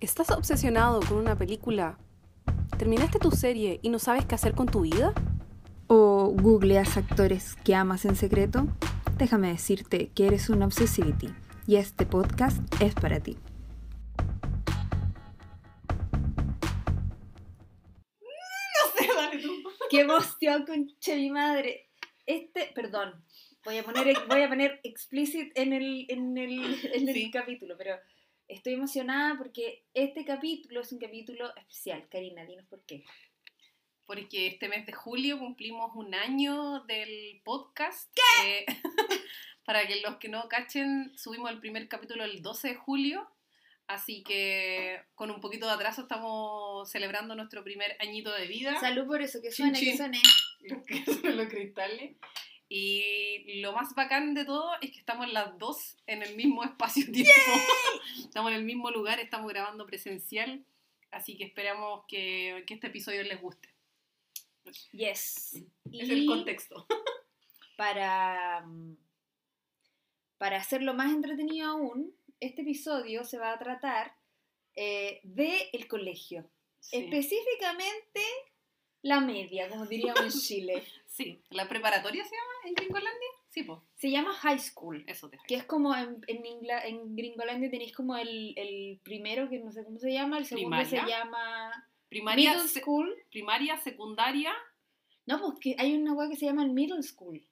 ¿Estás obsesionado con una película? ¿Terminaste tu serie y no sabes qué hacer con tu vida? ¿O googleas actores que amas en secreto? Déjame decirte que eres una obsessivity y este podcast es para ti. No sé, dale tú. ¡Qué emoción, concha mi madre! Este, perdón, voy a poner, voy a poner explicit en el, en el, en el Sí. capítulo, pero estoy emocionada porque este capítulo es un capítulo especial. Karina, dinos por qué. Porque este mes de julio cumplimos un año del podcast. ¿Qué? para que los que no cachen, subimos el primer capítulo el 12 de julio. Así que con un poquito de atraso estamos celebrando nuestro primer añito de vida. Salud por eso, que Chin, suene, que chin. suene. que son los cristales. Y lo más bacán de todo es que estamos las dos en el mismo espacio-tiempo. Estamos en el mismo lugar, estamos grabando presencial. Así que esperamos que, que este episodio les guste. Yes. Es el contexto. para, para hacerlo más entretenido aún, este episodio se va a tratar eh, de el colegio. Sí. Específicamente la media, como diríamos en Chile. Sí. ¿La preparatoria se llama en Gringolandia? Sí, pues. Se llama high school. Eso te Que es como en, en, Ingla- en Gringolandia tenéis como el, el primero, que no sé cómo se llama, el segundo se Primaria. llama Primaria, middle se- school. primaria, secundaria, No, pues que hay una wea que se llama el middle school.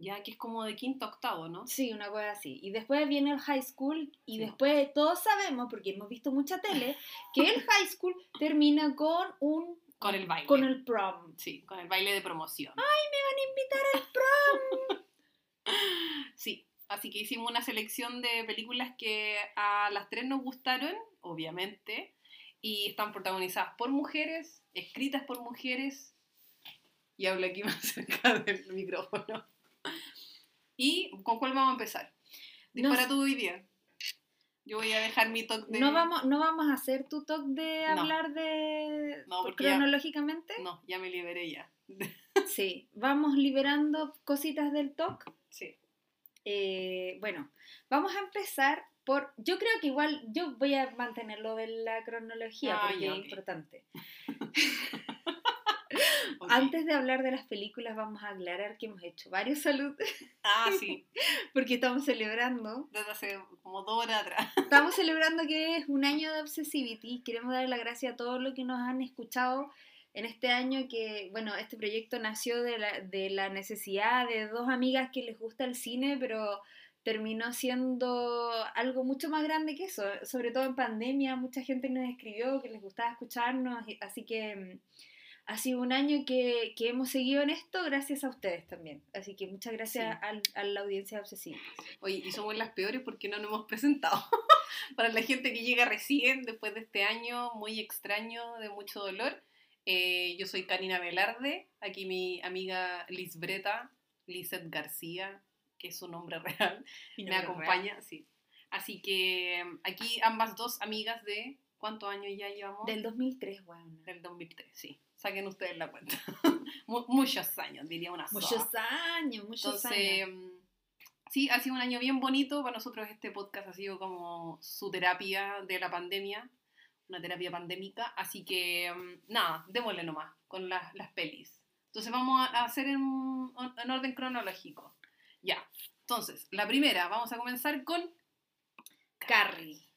ya que es como de quinto a octavo, ¿no? Sí, una cosa así. Y después viene el high school y Sí. después todos sabemos, porque hemos visto mucha tele, que el high school termina con un Con el baile. con el prom. Sí, con el baile de promoción. Van a invitar al prom. Sí, así que hicimos una selección de películas que a las tres nos gustaron, obviamente, y están protagonizadas por mujeres, escritas por mujeres, y hablo aquí más cerca del micrófono. ¿Y con cuál vamos a empezar? Dispara No día. Yo voy a dejar mi toque de... No vamos, no vamos a hacer tu talk de No. hablar de No, porque ya- cronológicamente. No, ya me liberé ya. Sí, vamos liberando cositas del talk. Sí. Eh, bueno, vamos a empezar por. Yo creo que igual yo voy a mantener lo de la cronología Ah, porque ya, es importante. Ok. Antes de hablar de las películas, vamos a aclarar que hemos hecho varios saludos Ah, sí, porque estamos celebrando. desde hace como dos horas atrás. Estamos celebrando que es un año de Obsessivity. Queremos darle las gracias a todos los que nos han escuchado en este año que, bueno, este proyecto nació de la, de la necesidad de dos amigas que les gusta el cine, pero terminó siendo algo mucho más grande que eso. Sobre todo en pandemia, mucha gente nos escribió que les gustaba escucharnos, así que mm, ha sido un año que, que hemos seguido en esto gracias a ustedes también. Así que muchas gracias Sí. al- a la audiencia de Obsessiva. Oye, y somos las peores porque no nos hemos presentado. Para la gente que llega recién, después de este año muy extraño, de mucho dolor, eh, yo soy Karina Velarde, aquí mi amiga Lisbreta, Lizeth García, que es su nombre real, me acompaña, sí. Así que mm, aquí ambas dos amigas de, ¿cuántos años ya llevamos? Del 2003, weón. Del 2003, sí. Saquen ustedes la cuenta. Mu- muchos años, diría una soa. Muchos años, muchos Entonces, años. mm, sí, ha sido un año bien bonito. Para nosotros este podcast ha sido como su terapia de la pandemia, una terapia pandémica. Así que, mm, nada, démosle nomás con las, las pelis. Entonces vamos a hacer en, en orden cronológico. Ya, entonces, la primera, vamos a comenzar con Carrie.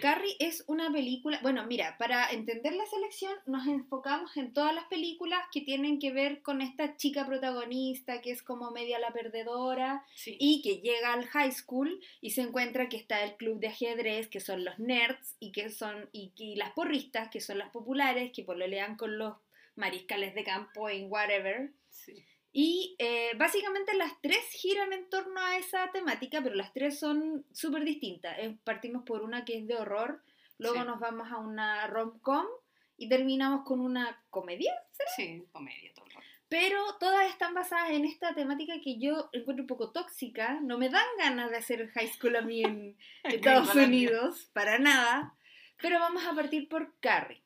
Carrie es una película, bueno, mira, para entender la selección nos enfocamos en todas las películas que tienen que ver con esta chica protagonista que es como media la perdedora Sí. y que llega al high school y se encuentra que está el club de ajedrez, que son los nerds y que son y, y las porristas, que son las populares, que pololean con los mariscales de campo en whatever. Y eh, básicamente las tres giran en torno a esa temática, pero las tres son súper distintas. Eh, partimos por una que es de horror, luego Sí. nos vamos a una rom-com y terminamos con una comedia. Sí, comedia todo el rato. Pero todas están basadas en esta temática que yo encuentro un poco tóxica. No me dan ganas de hacer high school a mí en Estados. Unidos, para nada. Pero vamos a partir por Carrie.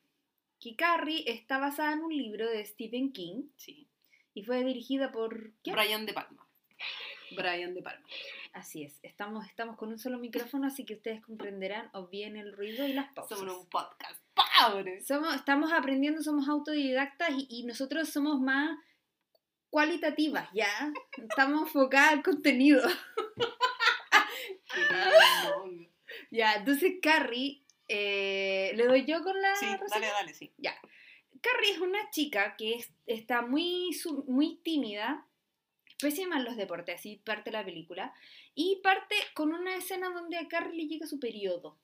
Que Carrie está basada en un libro de Stephen King Sí. Y fue dirigida por... ¿quién? Brian De Palma. Brian De Palma. Así es, estamos, estamos con un solo micrófono, así que ustedes comprenderán o bien el ruido y las pausas. Somos un podcast pobre. Somos, estamos aprendiendo, somos autodidactas y, y nosotros somos más cualitativas, ¿ya? Estamos enfocadas al contenido. Ya, entonces Carrie, eh, ¿le doy yo con la Sí, dale, dale, sí. Carrie es una chica que es- está muy, muy tímida, pésima en los deportes, así parte la película, y parte con una escena donde a Carrie le llega su periodo.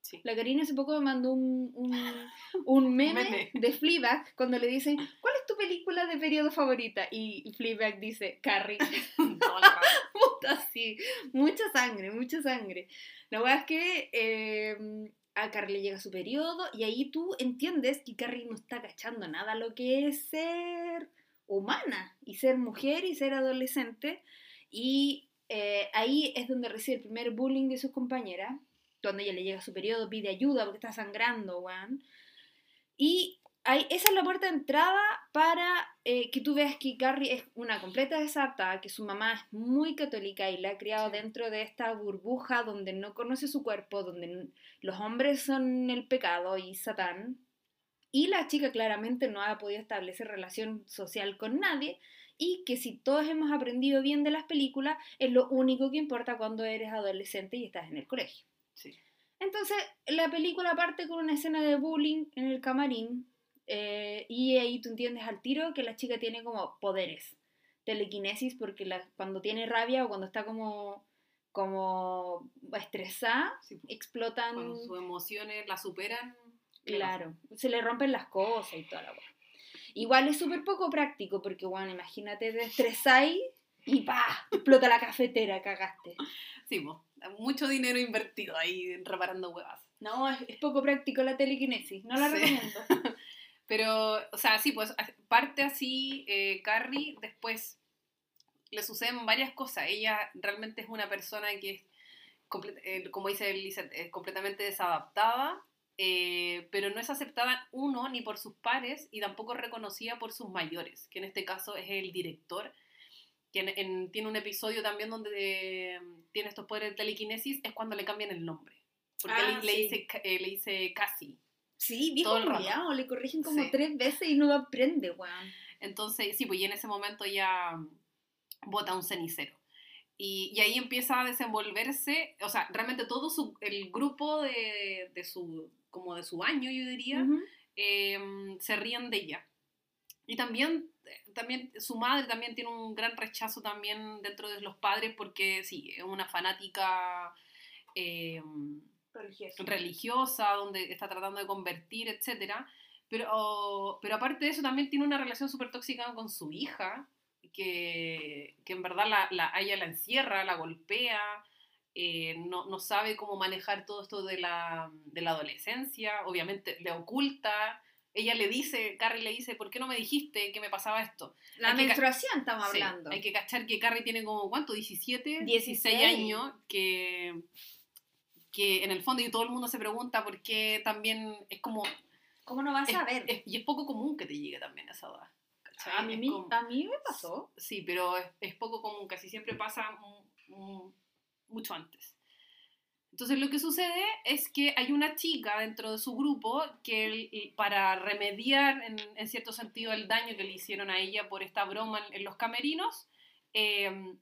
Sí. La Karina hace poco me mandó un, un, un meme, Meme. de Fleabag cuando le dicen, ¿cuál es tu película de periodo favorita? Y Fleabag dice, Carrie. Puta, sí. Mucha sangre, mucha sangre. La verdad es que eh, a Carrie le llega su periodo y ahí tú entiendes que Carrie no está cachando nada lo que es ser humana y ser mujer y ser adolescente. Y eh, ahí es donde recibe el primer bullying de sus compañeras. Cuando ella le llega su periodo, pide ayuda porque está sangrando, weón. Y ahí, esa es la puerta de entrada para eh, que tú veas que Carrie es una completa desadaptada, que su mamá es muy católica y la ha criado dentro de esta burbuja donde no conoce su cuerpo, donde los hombres son el pecado y Satán. Y la chica claramente no ha podido establecer relación social con nadie y que si todos hemos aprendido bien de las películas, es lo único que importa cuando eres adolescente y estás en el colegio. Sí. Entonces, la película parte con una escena de bullying en el camarín eh, y ahí tú entiendes al tiro que la chica tiene como poderes, telequinesis, porque la- cuando tiene rabia o cuando está como, como estresada, Sí, explotan, Cuando sus emociones la superan. ¿qué claro, se le rompen las cosas y toda la weá. Igual es súper poco práctico porque, bueno, imagínate, te estresáis y pa, explota la cafetera, cagaste. Sí, pues, mucho dinero invertido ahí reparando huevas. No, es, es poco práctico la telequinesis, no la Sí. recomiendo. Pero, o sea, sí, pues parte así eh, Carrie, después le suceden varias cosas. Ella realmente es una persona que es, eh, como dice Lizeth, es completamente desadaptada, eh, pero no es aceptada, uno, ni por sus pares y tampoco reconocida por sus mayores, que en este caso es el director, que en- en- tiene un episodio también donde eh, tiene estos poderes de telequinesis, es cuando le cambian el nombre. Porque Ah, le, dice, le dice Cassie. Sí, viejo culiao, le corrigen como Sí. tres veces y no aprende, weón. Entonces, sí, pues y en ese momento ya bota un cenicero. Y, y ahí empieza a desenvolverse, o sea, realmente todo su, el grupo de, de su, como de su año, yo diría, Ujú. eh, se ríen de ella. Y también, también su madre también tiene un gran rechazo también dentro de los padres porque sí, es una fanática eh, Religioso. religiosa, donde está tratando de convertir, etc. Pero, pero aparte de eso, también tiene una relación súper tóxica con su hija, que, que en verdad la, la, ella la encierra, la golpea, eh, no, no sabe cómo manejar todo esto de la, de la adolescencia, obviamente le oculta. Ella le dice, Carrie le dice, ¿por qué no me dijiste que me pasaba esto? La Hay menstruación estamos Sí, hablando. hay que cachar que Carrie tiene como, ¿cuánto? 17, 16 16 años, que, que en el fondo y todo el mundo se pregunta por qué también es como... ¿Cómo no vas es- a ver? es- y es poco común que te llegue también a esa edad. a, mí, Es como- a mí me pasó. Sí, pero es, es poco común, casi siempre pasa mu- mu- mucho antes. Entonces lo que sucede es que hay una chica dentro de su grupo que para remediar en, en cierto sentido el daño que le hicieron a ella por esta broma en, en los camerinos, eh,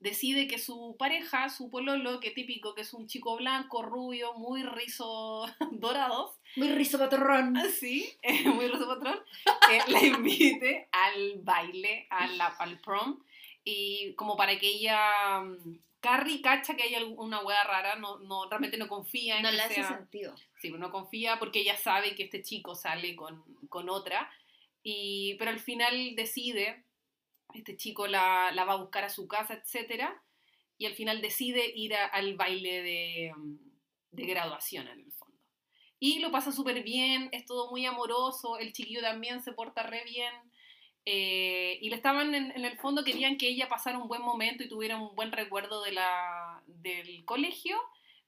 decide que su pareja, su pololo, que típico que es un chico blanco, rubio, muy rizo dorados, Muy rizo patorrón. Sí, eh, muy rosa patrón, eh, la invite al baile, a la- al prom, y como para que ella, mm, Carrie cacha que hay alguna hueá rara, no, no, realmente no confía en No que le hace sea- sentido. Sí, no confía porque ella sabe que este chico sale con, con otra, y, pero al final decide, este chico la, va a buscar a su casa, etc. Y al final decide ir al baile de, mm, de graduación en el fondo. Y lo pasa súper bien, es todo muy amoroso, el chiquillo también se porta re bien. eh, y le estaban en, el fondo, querían que ella pasara un buen momento y tuviera un buen recuerdo del colegio,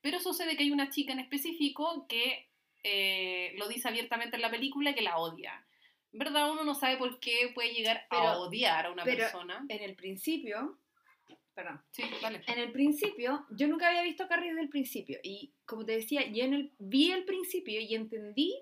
pero sucede que hay una chica en específico que eh, lo dice abiertamente en la película que la odia. En verdad uno no sabe por qué puede llegar a odiar a una pero- persona. En el principio, perdón. Sí, dale. En el principio, yo nunca había visto a Carrie desde el principio. Y como te decía, yo en el, vi el principio y entendí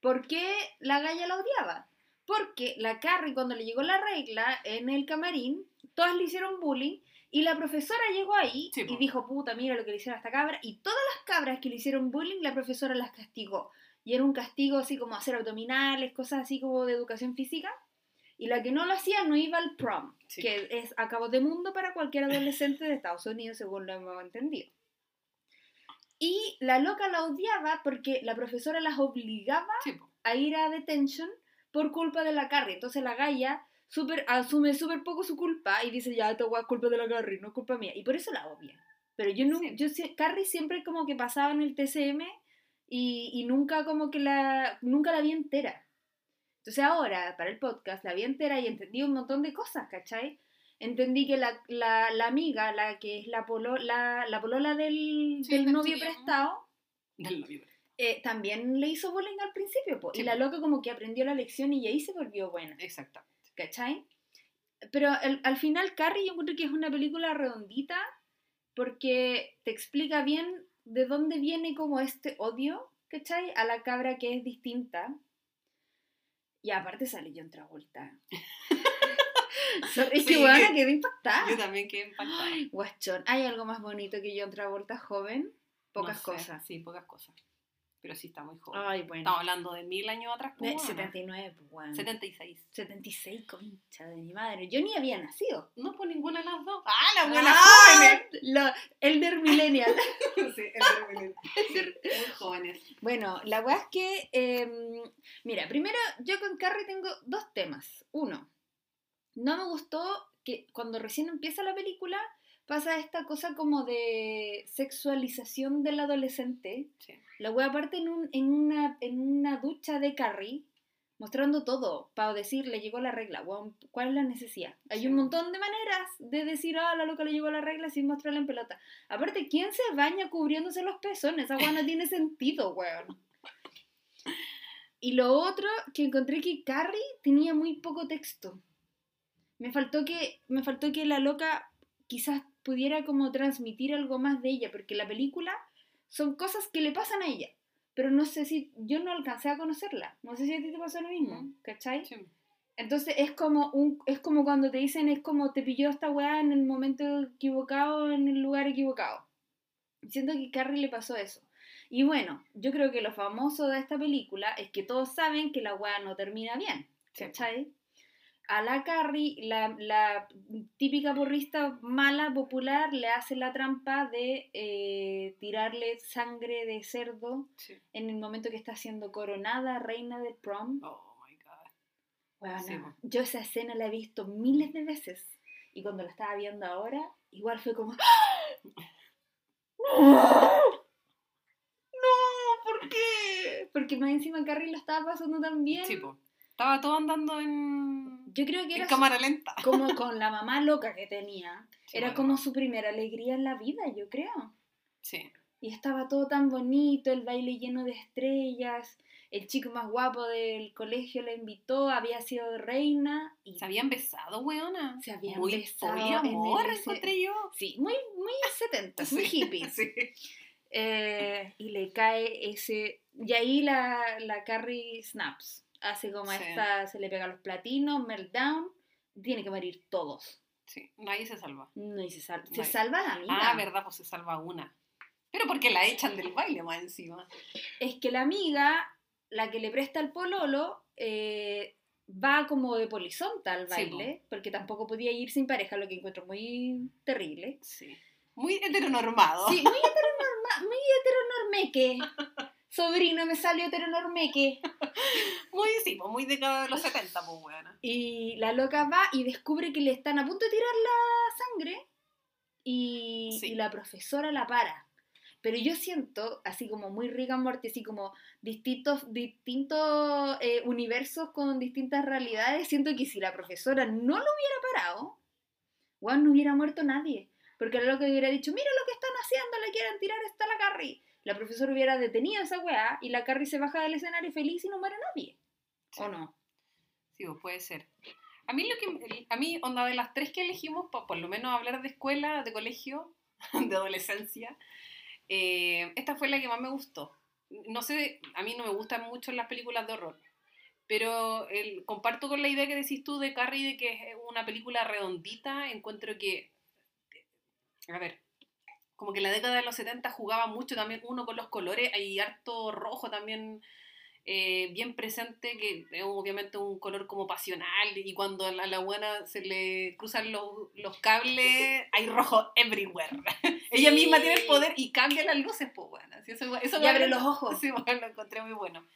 por qué la galla la odiaba. Porque la Carrie, cuando le llegó la regla en el camarín, todas le hicieron bullying. Y la profesora llegó ahí Sí, y dijo, puta, mira lo que le hicieron a esta cabra. Y todas las cabras que le hicieron bullying, la profesora las castigó. Y era un castigo así como hacer abdominales, cosas así como de educación física. Y la que no lo hacía no iba al prom, Sí. que es a cabo de mundo para cualquier adolescente de Estados Unidos, según lo hemos entendido. Y la loca la odiaba porque la profesora las obligaba Sí, a ir a detention por culpa de la Carrie. Entonces la Gaia super, asume súper poco su culpa y dice, ya, esta es culpa de la Carrie, no es culpa mía. Y por eso la odia. Pero yo no, Sí. yo Carrie siempre como que pasaba en el TCM y, y nunca como que la, nunca la vi entera. Entonces ahora, para el podcast, la vi entera y entendí un montón de cosas, ¿cachai? Entendí que la, la, la amiga, la que es la, polo, la, la polola del, Sí, del novio prestado, Del novio. eh, también le hizo bullying al principio, po. Sí, y la loca como que aprendió la lección y ahí se volvió buena, Exactamente. ¿cachai? Pero al, al final Carrie yo encuentro que es una película redondita porque te explica bien de dónde viene como este odio, ¿cachai? A la cabra que es distinta. Y aparte sale John Travolta. Sorry, es que Sí. buena, quedé impactada. Yo también quedé impactada. Guachón, ¿hay algo más bonito que John Travolta joven? Pocas No sé, cosas. Sí, pocas cosas. Pero sí está muy joven. Ay, bueno. Estamos hablando de mil años atrás. Pues, bueno. 79, pues, weón. 76. 76, concha de mi madre. Yo ni había nacido. No por ninguna de las dos. ¡Ah, las buenas ¡Ah! jóvenes! Lo- Elder Millennial. sí, es Muy jóvenes. bueno, la weá es que. em, mira, primero, yo con Carrie tengo dos temas. Uno, no me gustó que cuando recién empieza la película pasa esta cosa como de sexualización del adolescente. Sí. La wea aparte en, un, en, una, en una ducha de Carrie, mostrando todo, para decir, le llegó la regla, ¿cuál es la necesidad? Hay Sí. un montón de maneras de decir, ah, la loca le llegó la regla sin mostrarla en pelota. Aparte, ¿quién se baña cubriéndose los pezones? Esa weá no tiene sentido, weón. Y lo otro, que encontré que Carrie tenía muy poco texto. Me faltó que, me faltó que la loca quizás pudiera como transmitir algo más de ella, porque la película son cosas que le pasan a ella. Pero no sé si, yo no alcancé a conocerla. No sé si a ti te pasó lo mismo, Mm. ¿cachai? Sí. Entonces es como un, es como cuando te dicen es como te pilló esta weá en el momento equivocado, en el lugar equivocado. Siento que Carrie le pasó eso. Y bueno, yo creo que lo famoso de esta película es que todos saben que la weá no termina bien. Sí. A la Carrie, la, la típica porrista mala, popular, le hace la trampa de eh, tirarle sangre de cerdo Sí. en el momento que está siendo coronada reina del prom. Oh my god. Sí, po. yo esa escena la he visto miles de veces. Y cuando la estaba viendo ahora, igual fue como. ¡No! ¡No! ¿Por qué? Porque más encima Carrie lo estaba pasando tan bien. Sí, po. Estaba todo andando en, Yo creo que en era cámara lenta. como con la mamá loca que tenía. Sí, era bueno, como su primera alegría en la vida, yo creo. Sí. Y estaba todo tan bonito, el baile lleno de estrellas. El chico más guapo del colegio la invitó, había sido reina y Se habían besado, weona. Se habían muy besado el ese- encontré yo. Sí, muy, muy 70, muy Sí, hippies. Sí. Eh, y le cae ese. Y ahí la, la Carrie snaps. Hace como Sí. esta, se le pega los platinos, meltdown. Tiene que morir todos. Sí, nadie se salva. No, y se, sal- se salva la amiga. Ah, verdad, pues se salva una. Pero porque la echan del baile más encima. Es que la amiga, la que le presta el pololo, eh, va como de polizonta al Sí, baile, porque tampoco podía ir sin pareja, lo que encuentro muy terrible. Sí. Muy heteronormado. Sí, muy heteronorma, muy heteronormeque. Sobrino, me salió heteronormeque. Muy, sí, pues muy década de los 70, pues weona. Y la loca va y descubre que le están a punto de tirar la sangre y, Sí. y la profesora la para. Pero yo siento, así como muy Rick and Morty, así como distintos, distintos eh, universos con distintas realidades, siento que si la profesora no lo hubiera parado, Juan no hubiera muerto nadie. Porque la loca hubiera dicho, mira lo que están haciendo, le quieren tirar, está la Carrie. La profesora hubiera detenido a esa weá y la Carrie se baja del escenario feliz y no muere nadie. Sí. ¿O no? Sí, pues puede ser. A mí, lo que, a mí, onda, de las tres que elegimos, por lo menos hablar de escuela, de colegio, de adolescencia, eh, esta fue la que más me gustó. No sé, a mí no me gustan mucho las películas de horror, pero el- comparto con la idea que decís tú de Carrie de que es una película redondita. Encuentro que, a ver, como que la década de los 70 jugaba mucho también uno con los colores, hay harto rojo también eh, bien presente, que es obviamente un color como pasional, y cuando a la, buena se le cruzan los, los cables, hay rojo everywhere. Ella misma tiene el poder y cambia las luces, pues bueno. eso, eso Y abre los ojos. Sí, bueno, lo encontré muy bueno.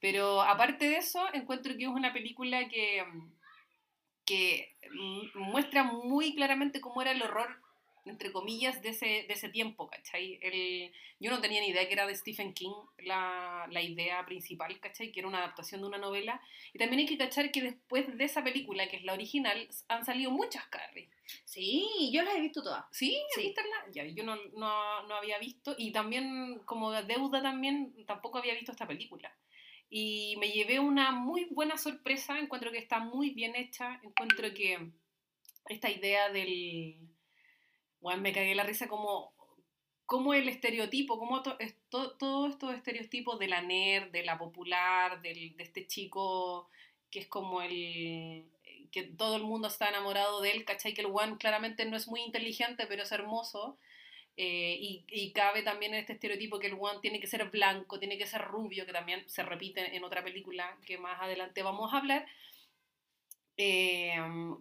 Pero aparte de eso, encuentro que es una película que, que muestra muy claramente cómo era el horror, entre comillas, de ese, de ese tiempo, ¿cachai? El, yo no tenía ni idea que era de Stephen King la, la idea principal, ¿cachai? Que era una adaptación de una novela. Y también hay que cachar que después de esa película, que es la original, han salido muchas Carrie. Sí, yo las he visto todas. ¿Sí? Sí. ¿Viste la- Ya, yo no, no, no había visto. Y también, como deuda también, tampoco había visto esta película. Y me llevé una muy buena sorpresa. Encuentro que está muy bien hecha. Encuentro que esta idea del... Bueno, me cagué la risa como, como el estereotipo, como to- to- todos estos estereotipos de la nerd, de la popular, de este chico que es como el que todo el mundo está enamorado de él, ¿cachai? Que el one claramente no es muy inteligente, pero es hermoso. eh, y, y cabe también en este estereotipo que el one tiene que ser blanco, tiene que ser rubio, que también se repite en otra película que más adelante vamos a hablar. Eh,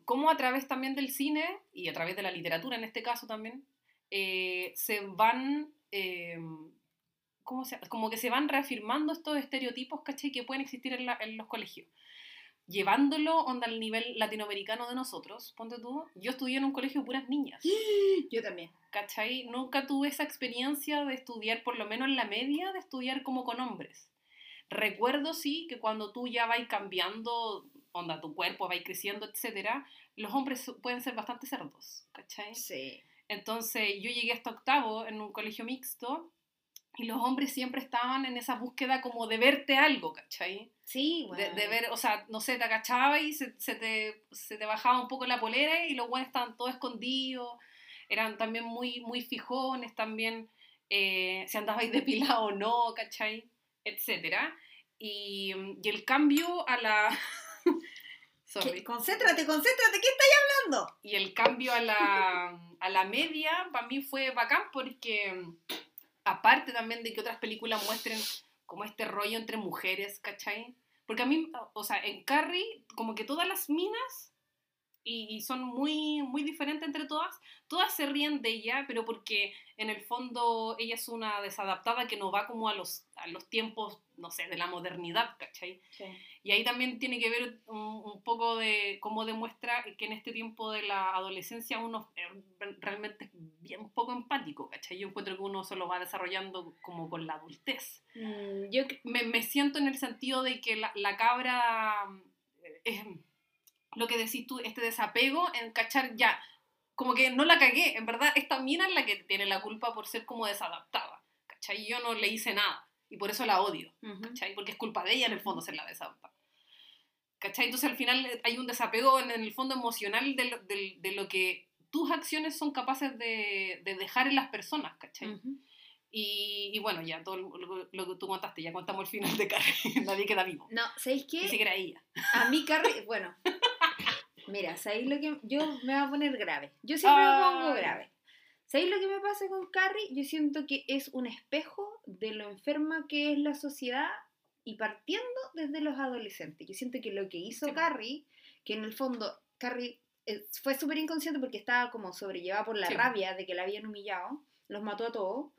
cómo a través también del cine y a través de la literatura en este caso también, eh, se van, eh, ¿cómo se- como que se van reafirmando estos estereotipos, ¿cachai? Que pueden existir en, la- en los colegios. Llevándolo onda, al nivel latinoamericano de nosotros, ponte tú, yo estudié en un colegio de puras niñas, Yo también. ¿cachai? Nunca tuve esa experiencia de estudiar, por lo menos en la media, de estudiar como con hombres. Recuerdo sí que cuando tú ya vas cambiando, onda, tu cuerpo va creciendo, etcétera, los hombres pueden ser bastante cerdos, ¿cachai? Sí. Entonces yo llegué hasta octavo en un colegio mixto y los hombres siempre estaban en esa búsqueda como de verte algo, ¿cachai? Sí, bueno. de ver, o sea, no sé, te agachabas y se, se te, se te bajaba un poco la polera y los buenos estaban todos escondidos, eran también muy, muy fijones, también eh, si andabais depilado o no, ¿cachai? Etcétera. Y, y el cambio a la... Sorry. Concéntrate, concéntrate, ¿qué estáis hablando? Y el cambio a la, a la media para mí fue bacán porque aparte también de que otras películas muestren como este rollo entre mujeres, ¿cachai? Porque a mí, o sea, en Carrie, como que todas las minas, y, y son muy, muy diferentes entre todas, todas se ríen de ella, pero porque en el fondo ella es una desadaptada que no va como a los, a los tiempos, no sé, de la modernidad, ¿cachai? Y ahí también tiene que ver un, un poco de cómo demuestra que en este tiempo de la adolescencia uno realmente es bien poco empático, ¿cachai? Yo encuentro que uno se lo va desarrollando como con la adultez. Mm, yo Me, me siento en el sentido de que la, la cabra eh, es lo que decís tú, este desapego en cachar ya, como que no la cagué, en verdad esta mina es la que tiene la culpa por ser como desadaptada, ¿cachai? Yo no le hice nada y por eso la odio. ¿cachai? Porque es culpa de ella en el fondo ser la desadaptada. ¿Cachai? Entonces al final eh, hay un desapego en, el fondo emocional de lo, de- de lo que tus acciones son capaces de, de dejar en las personas, ¿cachai? Ujú. Y, y bueno, ya todo lo, lo- que tú contaste, ya contamos el final de Carrie, nadie queda vivo, No, ¿sabéis ni qué? siquiera ella. A mí Carrie, bueno, mira, ¿sabéis lo que yo me voy a poner grave? Yo siempre me pongo grave. ¿Sabéis lo que me pasa con Carrie? Yo siento que es un espejo de lo enferma que es la sociedad y partiendo desde los adolescentes. Yo siento que lo que hizo Sí. Carrie, que en el fondo Carrie eh, fue súper inconsciente porque estaba como sobrellevada por la Sí. rabia de que la habían humillado, los mató a todos.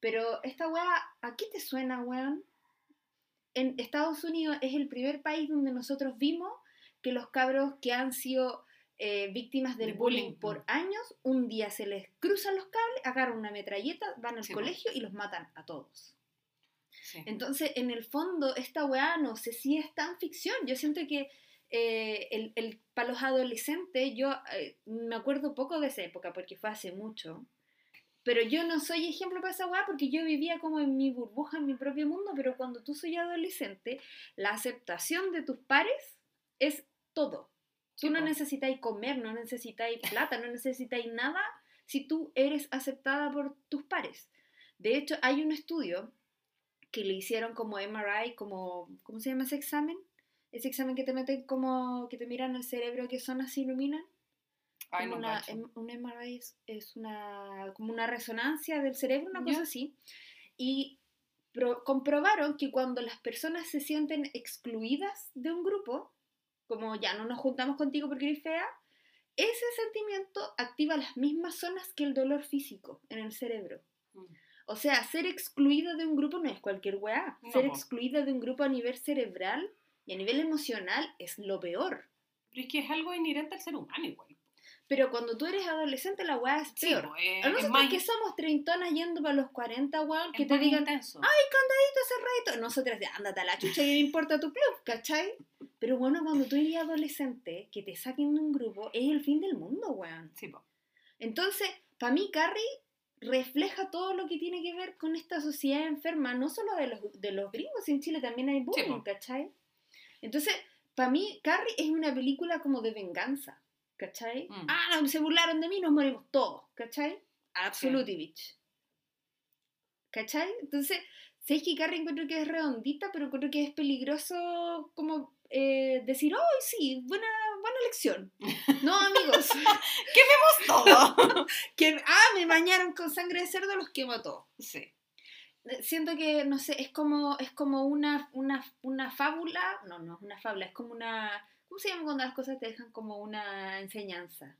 Pero esta weá, ¿a qué te suena, weón? En Estados Unidos es el primer país donde nosotros vimos que los cabros que han sido eh, víctimas del De bullying, bullying. por años, un día se les cruzan los cables, agarran una metralleta, van al Sí, colegio y los matan a todos. Sí. Entonces, en el fondo, esta weá no sé si es tan ficción. Yo siento que eh, el, el- para los adolescentes, yo eh, me acuerdo poco de esa época porque fue hace mucho. Pero yo no soy ejemplo para esa weá porque yo vivía como en mi burbuja, en mi propio mundo. Pero cuando tú soy adolescente, la aceptación de tus pares es todo. Tú no necesitáis comer, no necesitáis plata, no necesitáis nada si tú eres aceptada por tus pares. De hecho, hay un estudio que le hicieron como MRI, como, ¿cómo se llama ese examen? Ese examen que te meten como, que te miran el cerebro, que zonas se iluminan. Ay, no una, un MRI es, es una, como una resonancia del cerebro, una Ya. cosa así. Y pro- comprobaron que cuando las personas se sienten excluidas de un grupo, como ya no nos juntamos contigo porque eres fea, ese sentimiento activa las mismas zonas que el dolor físico en el cerebro. Mm. O sea, ser excluido de un grupo no es cualquier weá. No, ser po. excluido de un grupo a nivel cerebral y a nivel emocional es lo peor. Pero es que es algo inherente al ser humano igual. Pero cuando tú eres adolescente, la weá es Sí, peor. pues, es, A nosotros más, que somos treintonas yendo para los 40, weón, que te digan, intenso. ay, candadito ese reto. Nosotras, ándate a la chucha, y no importa tu club, ¿cachai? Pero bueno, cuando tú eres adolescente, que te saquen de un grupo, es el fin del mundo, weón. Sí, po. Entonces, para mí, Carrie refleja todo lo que tiene que ver con esta sociedad enferma, no solo de los, de los gringos, en Chile también hay bullying, po. ¿cachai? Entonces, para mí, Carrie es una película como de venganza, ¿cachai? Mm. Ah, no, se burlaron de mí, nos morimos todos, ¿cachai? Absolutivich. ¿Cachai? Entonces, sé que Carrie encuentro que es redondita, pero encuentro que es peligroso como eh, decir, ¡ay, sí! Buena, buena lección. No, amigos. todo. que, ah, me bañaron con sangre de cerdo, los quemo a todos. sí. Eh, Siento que, no sé, es como, es como una, una, una fábula, no, no es una fábula, es como una, ¿cómo se llama cuando las cosas te dejan como una enseñanza?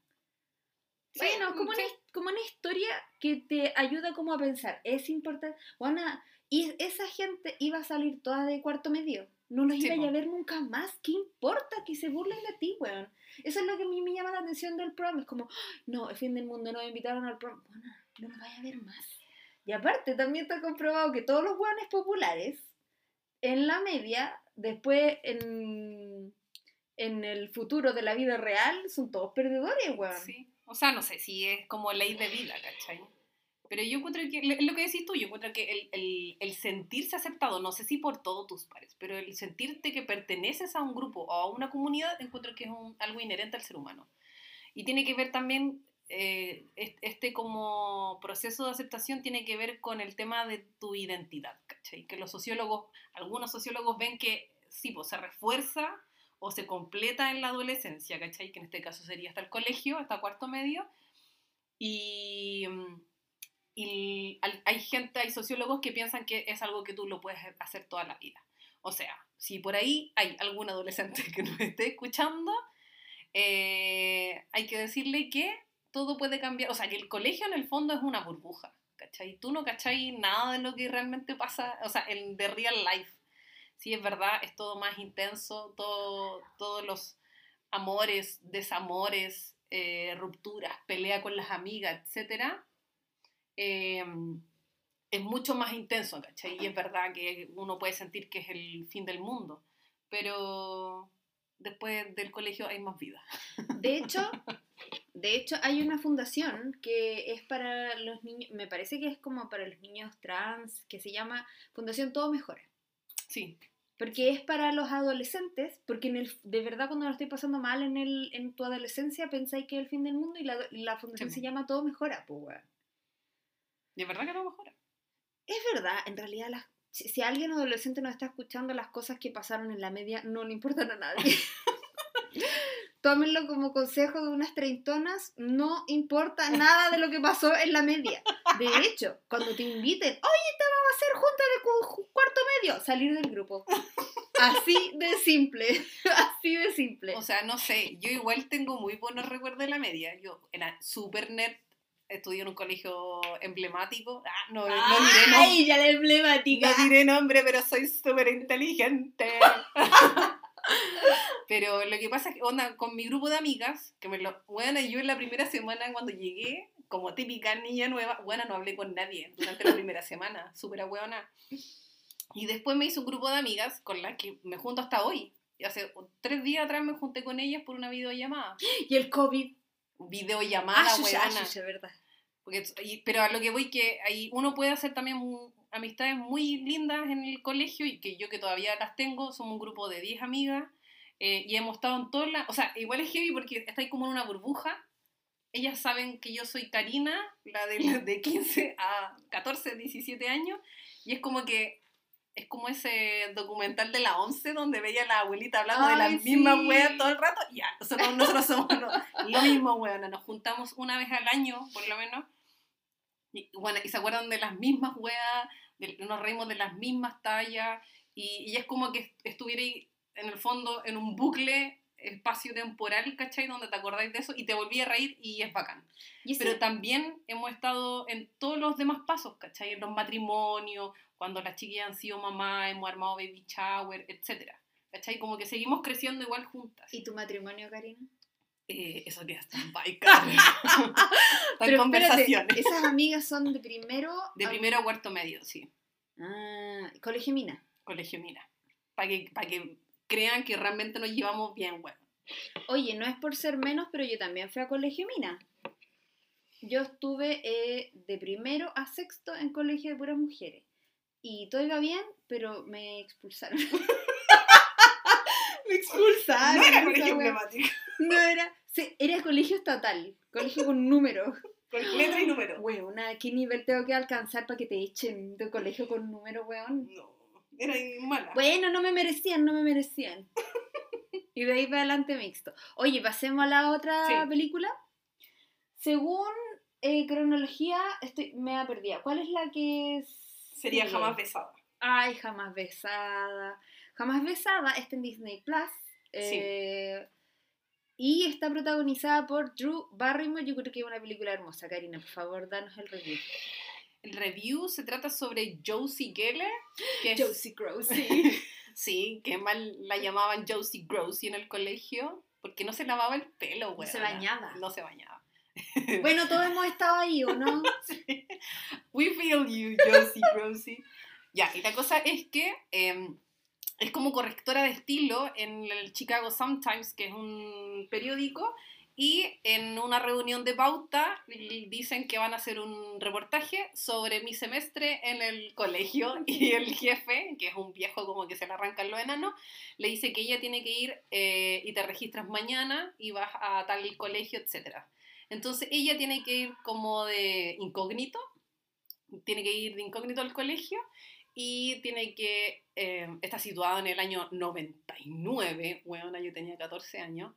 Sí, Bueno, como, sí. una, como una historia que te ayuda como a pensar, es importante, bueno, y esa gente iba a salir toda de cuarto medio, no los Sí, iba po. a ver nunca más, ¿qué importa que se burlen de ti, weón? Eso es lo que a mí me llama la atención del programa, es como, "Ay, no, el fin del mundo, no me invitaron al programa, bueno, no lo vaya a ver más. Y aparte, también está comprobado que todos los hueones populares, en la media, después en, en el futuro de la vida real, son todos perdedores, weón. Sí. O sea, no sé si es como ley de vida, ¿cachai? Pero yo encuentro que, lo que decís tú, yo encuentro que el, el, el sentirse aceptado, no sé si por todos tus pares, pero el sentirte que perteneces a un grupo o a una comunidad, encuentro que es un- algo inherente al ser humano. Y tiene que ver también, eh, est- este como proceso de aceptación tiene que ver con el tema de tu identidad, ¿cachai? Que los sociólogos, algunos sociólogos ven que sí, pues se refuerza o se completa en la adolescencia, ¿cachai? Que en este caso sería hasta el colegio, hasta cuarto medio. Y, mm, hay gente, hay sociólogos que piensan que es algo que tú lo puedes hacer toda la vida. O sea, si por ahí hay algún adolescente que nos esté escuchando, eh, hay que decirle que todo puede cambiar. O sea, que el colegio en el fondo es una burbuja, ¿cachai? Tú no cachai nada de lo que realmente pasa, o sea, en the real life. Sí, es verdad, es todo más intenso, todo, todos los amores, desamores, eh, rupturas, pelea con las amigas, etc. es mucho más intenso, ¿cachai? Y es verdad que uno puede sentir que es el fin del mundo, pero después del colegio hay más vida. De hecho, de hecho, hay una fundación que es para los niños, me parece que es como para los niños trans, que se llama Fundación Todo Mejora. Sí, Porque es para los adolescentes, porque en el, de verdad cuando lo estoy pasando mal en, el, en tu adolescencia pensáis que es el fin del mundo y la, la fundación Sí, se llama Todo Mejora, pues weón. es verdad que no mejora. Es verdad, en realidad las, si, si alguien adolescente no está escuchando las cosas que pasaron en la media, no le importan a nadie. Tómenlo como consejo de unas treintonas, no importa nada de lo que pasó en la media. De hecho, cuando te inviten, oye, vamos a hacer junta de cuarto medio, salir del grupo. Así de simple, así de simple. O sea, no sé, yo igual tengo muy buenos recuerdos de la media. Yo era super nerd, estudié en un colegio emblemático. Ah, no, no diré nombre. ¡Ay, ya la emblemática! No diré nombre, pero soy súper inteligente. pero lo que pasa es que, onda, con mi grupo de amigas, que me lo. Bueno, yo en la primera semana cuando llegué, como típica niña nueva, bueno, no hablé con nadie durante la primera semana, súper ahueona. Y después me hice un grupo de amigas con las que me junto hasta hoy. Y hace tres días atrás me junté con ellas por una videollamada. Y el COVID. Videollamada, Ah, chucha, huevona. chucha, verdad. Porque, y- pero a lo que voy que ahí uno puede hacer también amistades muy lindas en el colegio y que yo que todavía las tengo, somos un grupo de 10 amigas eh, y hemos estado en todas las... O sea, igual es heavy porque está ahí como en una burbuja. Ellas saben que yo soy Karina, la de, de 15 a 14, 17 años, y es como que es como ese documental de la 11 donde veía a la abuelita hablando de Ay, las mismas sí. weas todo el rato. Ya, nosotros, nosotros somos lo, lo mismo, weón. Nos juntamos una vez al año, por lo menos. Y, bueno, y se acuerdan de las mismas weas, de- nos reímos de las mismas tallas. Y, y es como que estuviera en el fondo en un bucle espacio-temporal, ¿cachai? Donde te acordáis de eso y te volví a reír y es bacán. Y Pero también hemos estado en todos los demás pasos, ¿cachai? En los matrimonios, cuando las chiquillas han sido mamá, hemos armado baby shower, etc. ¿Cachai? Como que seguimos creciendo igual juntas. ¿Y tu matrimonio, Karina? Eh, eso queda hasta en Están conversaciones. espérate, esas amigas son de primero De primero a cuarto medio, sí. Ah, colegio Mina. Colegio Mina. Para que, que crean que realmente nos llevamos bien, bueno. Oye, no es por ser menos, pero yo también fui a colegio Mina. Yo estuve eh, de primero a sexto en colegio de puras mujeres. Y todo iba bien, pero me expulsaron. me expulsaron. No era colegio emblemático. No era. Sí, era colegio estatal. Colegio con números. Con letra y número. Weón, ¿a qué nivel tengo que alcanzar para que te echen de colegio con números, weón? No, era mala. Bueno, no me merecían, no me merecían. Y de ahí para adelante mixto. Oye, pasemos a la otra Sí. película. Según eh, cronología, estoy me ha perdido. ¿Cuál es la que es? Sería jamás besada. Ay, jamás besada. Jamás besada está en Disney Plus. eh, Y está protagonizada por Drew Barrymore. Yo creo que es una película hermosa. Karina, por favor, danos el review. El review se trata sobre Josie Geller, que es Josie Grossi. Sí, que mal la llamaban Josie Grossi en el colegio, porque no se lavaba el pelo, No güey. se bañaba. No se bañaba. bueno, todos hemos estado ahí, ¿o no? We feel you, Josie Grossi. Ya, y la cosa es que em, es como correctora de estilo en el Chicago Sun-Times, que es un periódico, y en una reunión de pauta dicen que van a hacer un reportaje sobre mi semestre en el colegio y el jefe, que es un viejo como que se le arrancan los enanos, le dice que ella tiene que ir eh, y te registras mañana y vas a tal colegio, etc. Entonces ella tiene que ir como de incógnito, tiene que ir de incógnito al colegio y tiene que, eh, está situado en el año 99, bueno, yo tenía 14 años,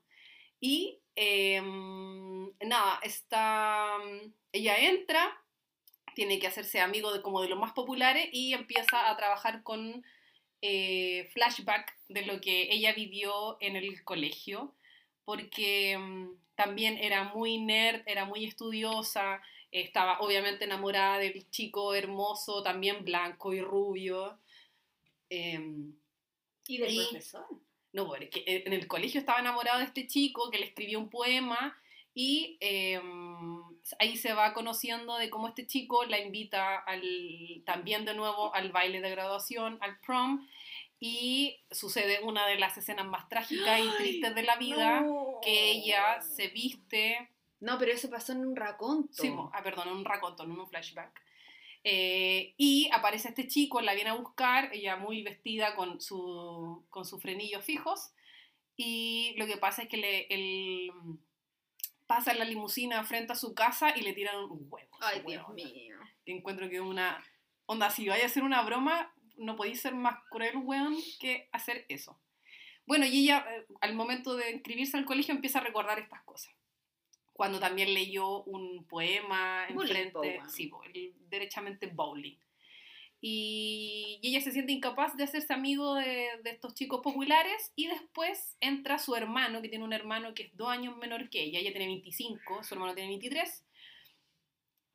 y eh, nada, está, ella entra, tiene que hacerse amigo de como de los más populares y empieza a trabajar con eh, flashback de lo que ella vivió en el colegio, porque mm, también era muy nerd, era muy estudiosa, estaba obviamente enamorada del chico hermoso, también blanco y rubio. em, Y del Y- profesor. no, bueno, es que eh, en el colegio estaba enamorado de este chico que le escribió un poema y eh, ahí se va conociendo de cómo este chico la invita al, también de nuevo al baile de graduación, al prom, y sucede una de las escenas más trágicas y tristes de la vida, No. que ella se viste, No, pero eso pasó en un raconto. sí, ah, perdón, en un raconto, en un flashback. Eh, y aparece este chico, la viene a buscar, ella muy vestida con, su, con sus frenillos fijos. Y lo que pasa es que le, él pasa en la limusina frente a su casa y le tiran un huevo. Ay, Dios mío. Que encuentro que una. Onda, si vaya a hacer una broma, no podéis ser más cruel, weón, que hacer eso. Bueno, y ella, eh, al momento de inscribirse al colegio, empieza a recordar estas cosas. Cuando también leyó un poema enfrente, sí, derechamente bowling. Y, y ella se siente incapaz de hacerse amigo de, de estos chicos populares y después entra su hermano, que tiene un hermano que es dos años menor que ella, ella tiene 25, su hermano tiene 23,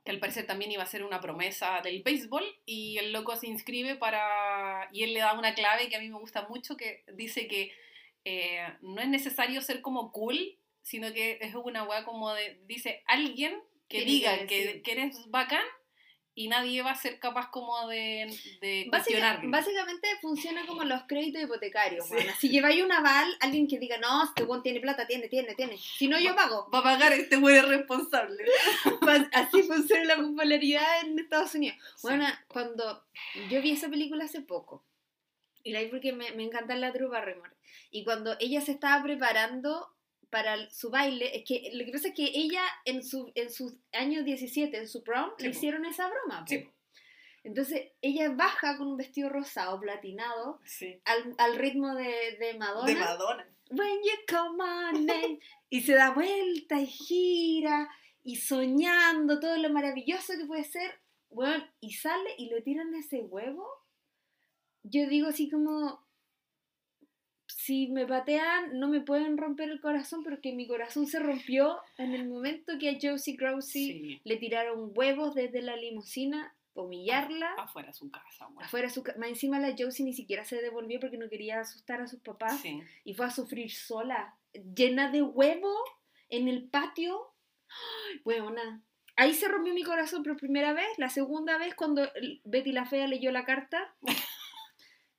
que al parecer también iba a ser una promesa del béisbol y el loco se inscribe para... y él le da una clave que a mí me gusta mucho, que dice que eh, no es necesario ser como cool, sino que es una weá como de, dice, alguien que diga que que eres bacán y nadie va a ser capaz como de, de Básica- básicamente funciona como los créditos hipotecarios. Sí. weona. Si lleváis un aval, alguien que diga, no, este weón tiene plata, tiene, tiene, tiene. Si no, yo pago. Va a pagar este güey responsable. Así funciona la popularidad en Estados Unidos. Sí. Bueno, cuando yo vi esa película hace poco, Y la vi porque me, me encanta la Drew Barrymore. Y cuando ella se estaba preparando para su baile, es que lo que pasa es que ella en su en sus años 17, en su prom, Sí, le po. hicieron esa broma. Sí. Entonces ella baja con un vestido rosado, platinado, Sí. al, al ritmo de, de Madonna. De Madonna. When you come on, eh, y se da vuelta y gira y soñando todo lo maravilloso que puede ser, bueno, y sale y le tiran ese huevo. Yo digo así como, si me patean no me pueden romper el corazón porque mi corazón se rompió en el momento que a Josie Grossi Sí. le tiraron huevos desde la limusina, humillarla. Afuera de su casa, weón. Afuera de su ca- más encima la Josie ni siquiera se devolvió porque no quería asustar a sus papás Sí. y fue a sufrir sola, llena de huevo en el patio. ¡Ay, Weona. Ahí se rompió mi corazón por primera vez. La segunda vez cuando Betty la Fea leyó la carta.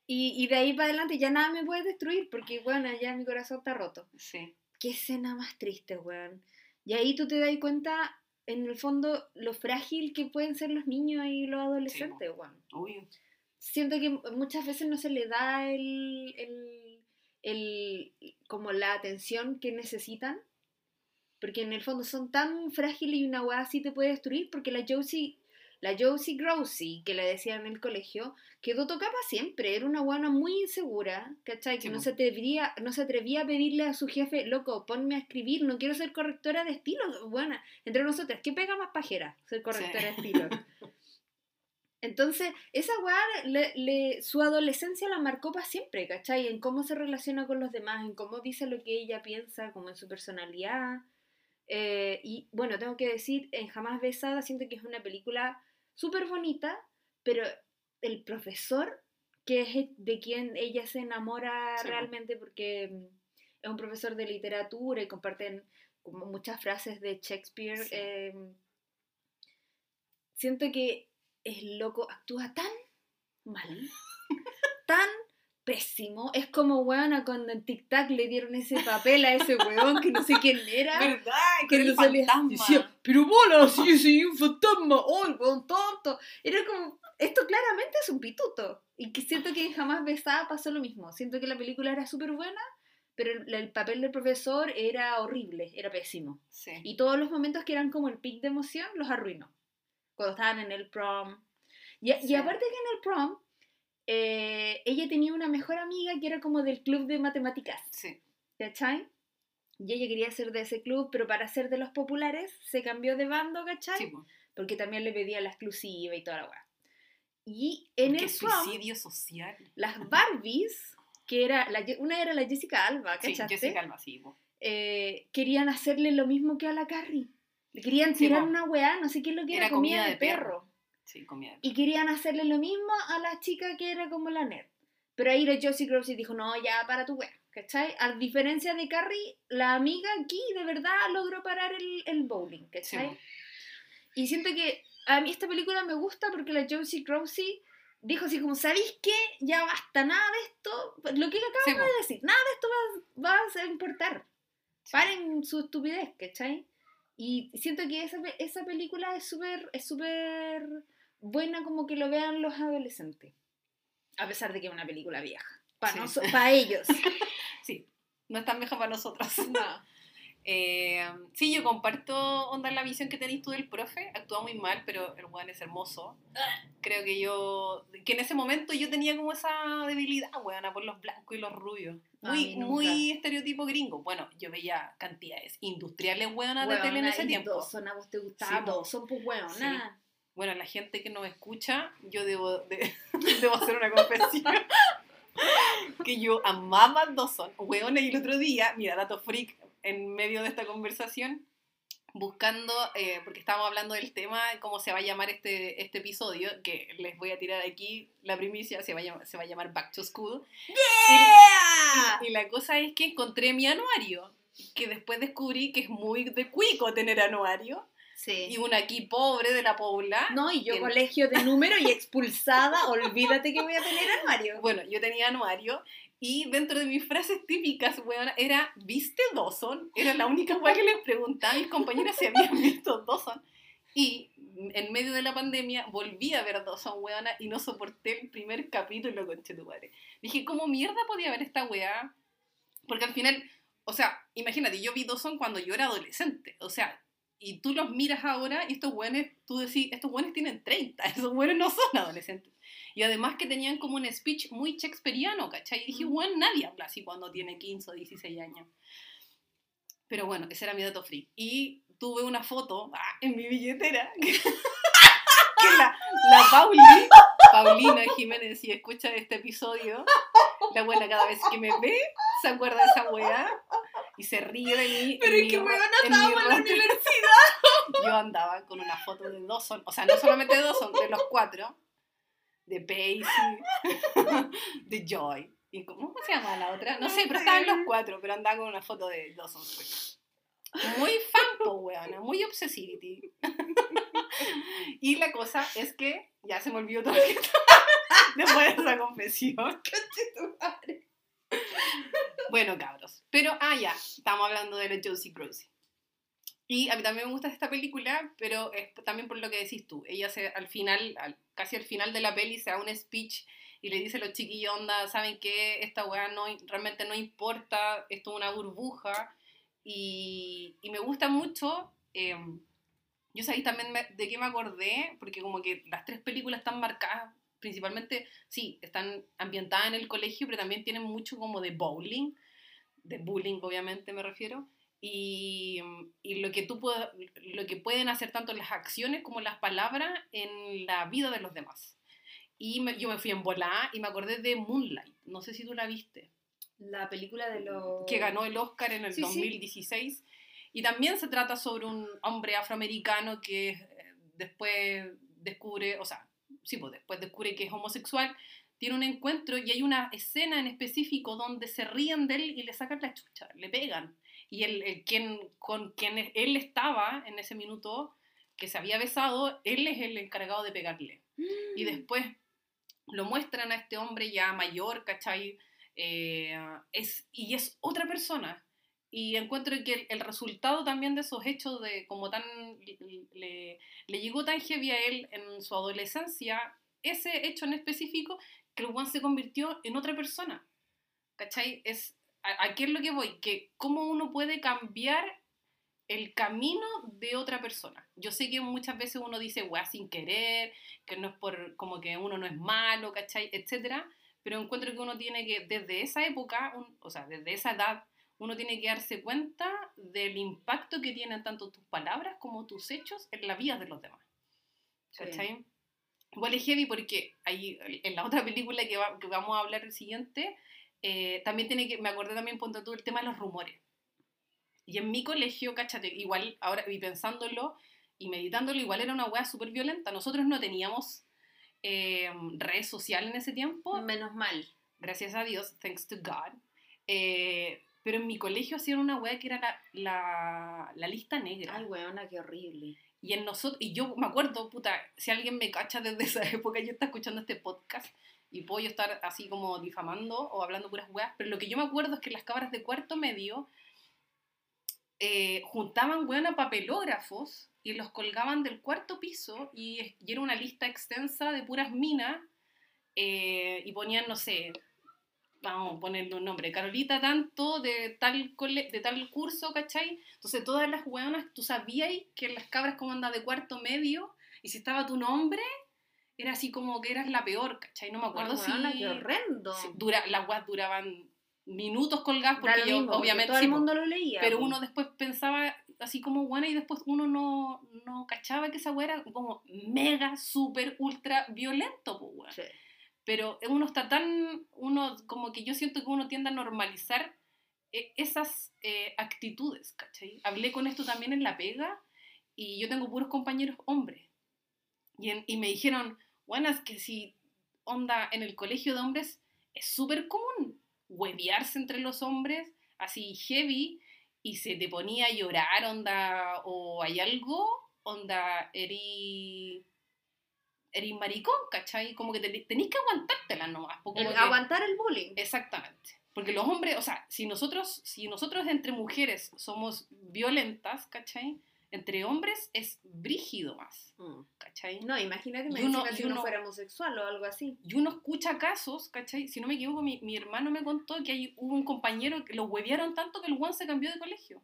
Y, y de ahí para adelante ya nada me puede destruir porque, bueno, ya mi corazón está roto. Sí. Qué escena más triste, weón. Y ahí tú te das cuenta, en el fondo, lo frágil que pueden ser los niños y los adolescentes, weón Obvio. siento que muchas veces no se le da el, el, el- como la atención que necesitan porque en el fondo son tan frágiles y una weá así te puede destruir porque la Josie la Josie Grossi que le decían en el colegio quedó tocada para siempre era una buena muy insegura ¿cachai? que Sí, no se atrevía no se atrevía a pedirle a su jefe loco ponme a escribir no quiero ser correctora de estilo buena entre nosotras ¿qué pega más pajera? ser correctora de estilo entonces, esa weá, le, le- su adolescencia la marcó para siempre, ¿cachai? En cómo se relaciona con los demás, en cómo dice lo que ella piensa, como en su personalidad. Eh, y bueno, tengo que decir, en Jamás Besada siento que es una película súper bonita, pero el profesor, que es de quien ella se enamora Sí, realmente porque mm, es un profesor de literatura y comparten como muchas frases de Shakespeare. Sí. eh, siento que es loco, actúa tan mal, tan pésimo. Es como, weona, cuando en Tic Tac le dieron ese papel a ese weón que no sé quién era. ¿Verdad? Que era no el salía- fantasma. decía, pero bola, sí, sí, un fantasma, oh, el weón tonto. Era como, esto claramente es un pituto. Y que siento que en Jamás Besada pasó lo mismo. Siento que la película era súper buena, pero el, el papel del profesor era horrible, era pésimo. Sí. Y todos los momentos que eran como el pic de emoción los arruinó. Cuando estaban en el prom. Y, y Sí. aparte que en el prom, eh, ella tenía una mejor amiga que era como del club de matemáticas. Sí. ¿cachai? Y ella quería ser de ese club, pero para ser de los populares se cambió de bando, ¿cachai? Sí, po. Porque también le pedía la exclusiva y toda la weá. Y en el suicidio social. las Barbies, que era la, una era la Jessica Alba, Sí, ¿cachaste? Jessica Alba, sí. Eh, querían hacerle lo mismo que a la Carrie. Le querían Sí, tirar una weá, no sé qué es lo que era, Era comida, comida de de perro. perro. Sí. Y querían hacerle lo mismo a la chica que era como la nerd. Pero ahí la Josie Grossi dijo, no, ya para tu wea, ¿cachai? A diferencia de Carrie, la amiga aquí de verdad logró parar el, el bowling, Sí, ¿cachai? po. y siento que a mí esta película me gusta porque la Josie Grossi dijo así como, ¿sabéis qué? Ya basta, nada de esto, lo que acabo Sí, de decir, nada de esto va, va a importar. Sí. Paren su estupidez, ¿cachai? Y siento que esa, esa película es súper es súper buena como que lo vean los adolescentes. A pesar de que es una película vieja. Para Sí. ellos. Sí, no es tan vieja para nosotros. No. Eh, sí, yo comparto onda la visión que tenéis tú del profe. Actúa muy mal, pero el weón es hermoso. Creo que yo. Que en ese momento yo tenía como esa debilidad, weona, por los blancos y los rubios. Muy, muy estereotipo gringo. Bueno, yo veía cantidades industriales, weonas de tele en ese tiempo. Dawson, a vos te gustaba Sí. Dawson, pues hueona. Bueno, la gente que nos escucha, yo debo, de- debo hacer una confesión. que yo amaba Dawson. Weona, y el otro día, mira, dato freak, en medio de esta conversación, buscando, eh, porque estábamos hablando del tema, cómo se va a llamar este, este episodio, que les voy a tirar aquí la primicia, se va a llamar, se va a llamar Back to School. ¡Yeah! Y la cosa es que encontré mi anuario, que después descubrí que es muy de cuico tener anuario, y Sí. una aquí pobre de la pobla. No, y yo que- colegio de número y expulsada, olvídate que voy a tener armario. Bueno, yo tenía anuario y dentro de mis frases típicas, weón, era ¿viste Dawson? Era la única weá que les preguntaba a mis compañeras si habían visto Dawson. Y en medio de la pandemia, volví a ver Dawson, weona, y no soporté el primer capítulo, conche tu madre. Dije, ¿cómo mierda podía ver esta weá? Porque al final, o sea, imagínate, yo vi Dawson cuando yo era adolescente, o sea, y tú los miras ahora y estos weones, tú decís, estos weones tienen 30, esos weones no son adolescentes. Y además que tenían como un speech muy shakespeariano, ¿cachai? Y dije, weón, nadie habla así cuando tiene 15 o 16 años. Pero bueno, ese era mi dato free. Y tuve una foto ah, en mi billetera que, la, la Pauli, Paulina Jiménez, si escucha este episodio, la buena cada vez que me ve se acuerda de esa weá y se ríe de mí. Pero es que weón estábamos en la universidad. Yo andaba con una foto de Dawson, o sea, no solamente de Dawson, de los cuatro, de Pacey, de Joy. ¿Y cómo se llama la otra? No sé, pero estaban los cuatro, pero andaba con una foto de Dawson Muy fan, po, weona, muy obsessivity. y la cosa es que ya se me olvidó todo después de esa confesión. Bueno, cabros. Pero, ah, ya, estamos hablando de la Josie Grossi. Y a mí también me gusta esta película, pero es también por lo que decís tú. Ella se, al final, al, casi al final de la peli, se da un speech y le dice a los chiquillos, onda, ¿saben qué? Esta weá no, realmente no importa, esto es una burbuja. Y, y me gusta mucho. Eh, yo sabéis también de qué me acordé, porque como que las tres películas están marcadas, principalmente, sí, están ambientadas en el colegio, pero también tienen mucho como de bowling, de bullying obviamente me refiero. Y, y, lo, que tú lo que pueden hacer tanto las acciones como las palabras en la vida de los demás. Y yo me fui en volá y me acordé de Moonlight. No sé si tú la viste. La película de los... Que ganó el Oscar en el 2016. Y también se trata sobre un hombre afroamericano que eh, después descubre, o sea, sí, pues después descubre que es homosexual, tiene un encuentro y hay una escena en específico donde se ríen de él y le sacan la chucha, le pegan. Y el, quien, con quien él estaba en ese minuto, que se había besado, él es el encargado de pegarle. Y mm. después lo muestran a este hombre ya mayor, ¿cachai? Eh, es, y es otra persona. Y encuentro que el, resultado también de esos hechos de como tan le, le, llegó tan heavy a él en su adolescencia, ese hecho en específico, que el Juan se convirtió en otra persona. ¿Cachai? Es, aquí es lo que voy, que cómo uno puede cambiar el camino de otra persona. Yo sé que muchas veces uno dice, weá, sin querer, que no es por, como que uno no es malo, ¿cachai? Etcétera, pero encuentro que uno tiene que, desde esa época, o sea, desde esa edad, uno tiene que darse cuenta del impacto que tienen tanto tus palabras como tus hechos en la vida de los demás. ¿Cachai? Igual es heavy porque ahí, en la otra película que, que vamos a hablar el siguiente, eh, también tiene que, me acordé también, punto todo el tema de los rumores. Y en mi colegio, cachate, igual, ahora, y pensándolo y meditándolo, igual era una wea súper violenta. Nosotros no teníamos eh, redes sociales en ese tiempo. Menos mal. Gracias a Dios, thanks to God. Eh, pero en mi colegio hacían una wea que era la, la, la lista negra. Ay, weona, qué horrible. Y, en nosotros, y yo me acuerdo, puta, si alguien me cacha desde esa época, yo está escuchando este podcast, y puedo yo estar así como difamando o hablando puras weas, pero lo que yo me acuerdo es que las cabras de cuarto medio eh, juntaban weón papelógrafos y los colgaban del cuarto piso y, era una lista extensa de puras minas eh, y ponían, no sé, vamos a ponerle un nombre, Carolita tanto de tal, de tal curso, ¿cachai? Entonces todas las weonas, tú sabías que las cabras como andan de cuarto medio y si estaba tu nombre, era así como que eras la peor, ¿cachai? No me acuerdo si... ¡Qué horrendo! dura, las guas duraban minutos colgadas porque yo, obviamente... Todo el mundo lo leía. Pero uno después pensaba así como buena y después uno no, no cachaba que esa wea era como mega, súper, ultra violento, pues, Pero uno está tan... Uno, como que yo siento que uno tiende a normalizar eh, esas eh, actitudes, ¿cachai? Hablé con esto también en La Pega y yo tengo puros compañeros hombres. Y, me dijeron, bueno, es que si onda en el colegio de hombres es súper común hueviarse entre los hombres, así heavy, y se te ponía a llorar, onda, o hay algo, onda, eri, eri maricón, ¿cachai? Como que tenéis que aguantártela nomás. aguantar el bullying. Exactamente. Porque los hombres, o sea, si nosotros, si nosotros entre mujeres somos violentas, ¿cachai? Entre hombres es brígido más, ¿cachai? No, imagínate me uno- si uno uno- fuera homosexual o algo así. Y uno escucha casos, ¿cachai? Si no me equivoco, mi, mi hermano me contó que hay, hubo un compañero que lo huevearon tanto que el one se cambió de colegio.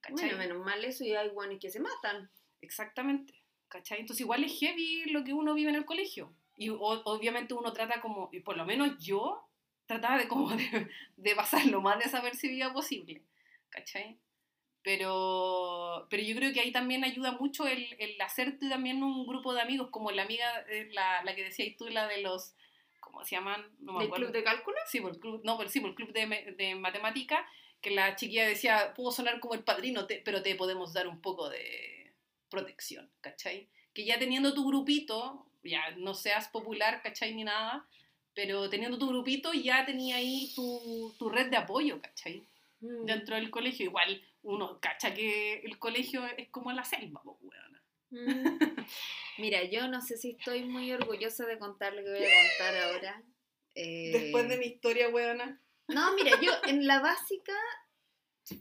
¿Cachai? Bueno, menos mal eso y hay guanes que se matan. Exactamente. ¿Cachai? Entonces igual es heavy lo que uno vive en el colegio. Y o- obviamente uno trata como, y por lo menos yo, trataba de como de, de pasar lo más desapercibida posible. ¿Cachai? Pero, pero yo creo que ahí también ayuda mucho el, el hacerte también un grupo de amigos, como la amiga, eh, la, la que decías tú, la de los, ¿cómo se llaman? No me ¿Del acuerdo. club de cálculo? Sí, por el club, no, por, sí, por el club de, de matemática, que la chiquilla decía, puedo sonar como el padrino, te- pero te podemos dar un poco de protección, ¿cachai? Que ya teniendo tu grupito, ya no seas popular, ¿cachai? Ni nada, pero teniendo tu grupito ya tenía ahí tu, tu red de apoyo, ¿cachai? Mm. Dentro del colegio, igual uno cacha que el colegio es como la selva, pues, weona. Mm. Mira, yo no sé si estoy muy orgullosa de contar lo que voy a contar ahora. Eh, mi historia, weona. No, mira, yo en la básica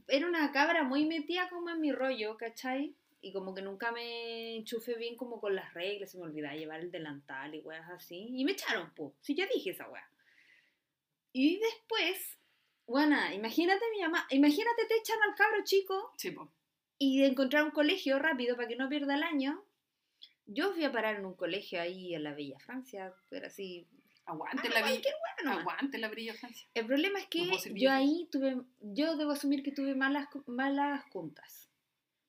era una cabra muy metida como en mi rollo, ¿cachai? Y como que nunca me enchufé bien como con las reglas, se me olvidaba llevar el delantal y weas así. Y me echaron, po. Si ya dije esa wea. Y después, bueno, imagínate mi mamá, imagínate te echan al cabro chico Sí, pues. y de encontrar un colegio rápido para que no pierda el año. Yo fui a parar en un colegio ahí en la Bella Francia, pero así. Aguante ah, la wea nomás. Aguante la brilla Francia. El problema es que No yo ahí tuve, yo debo asumir que tuve malas, malas juntas.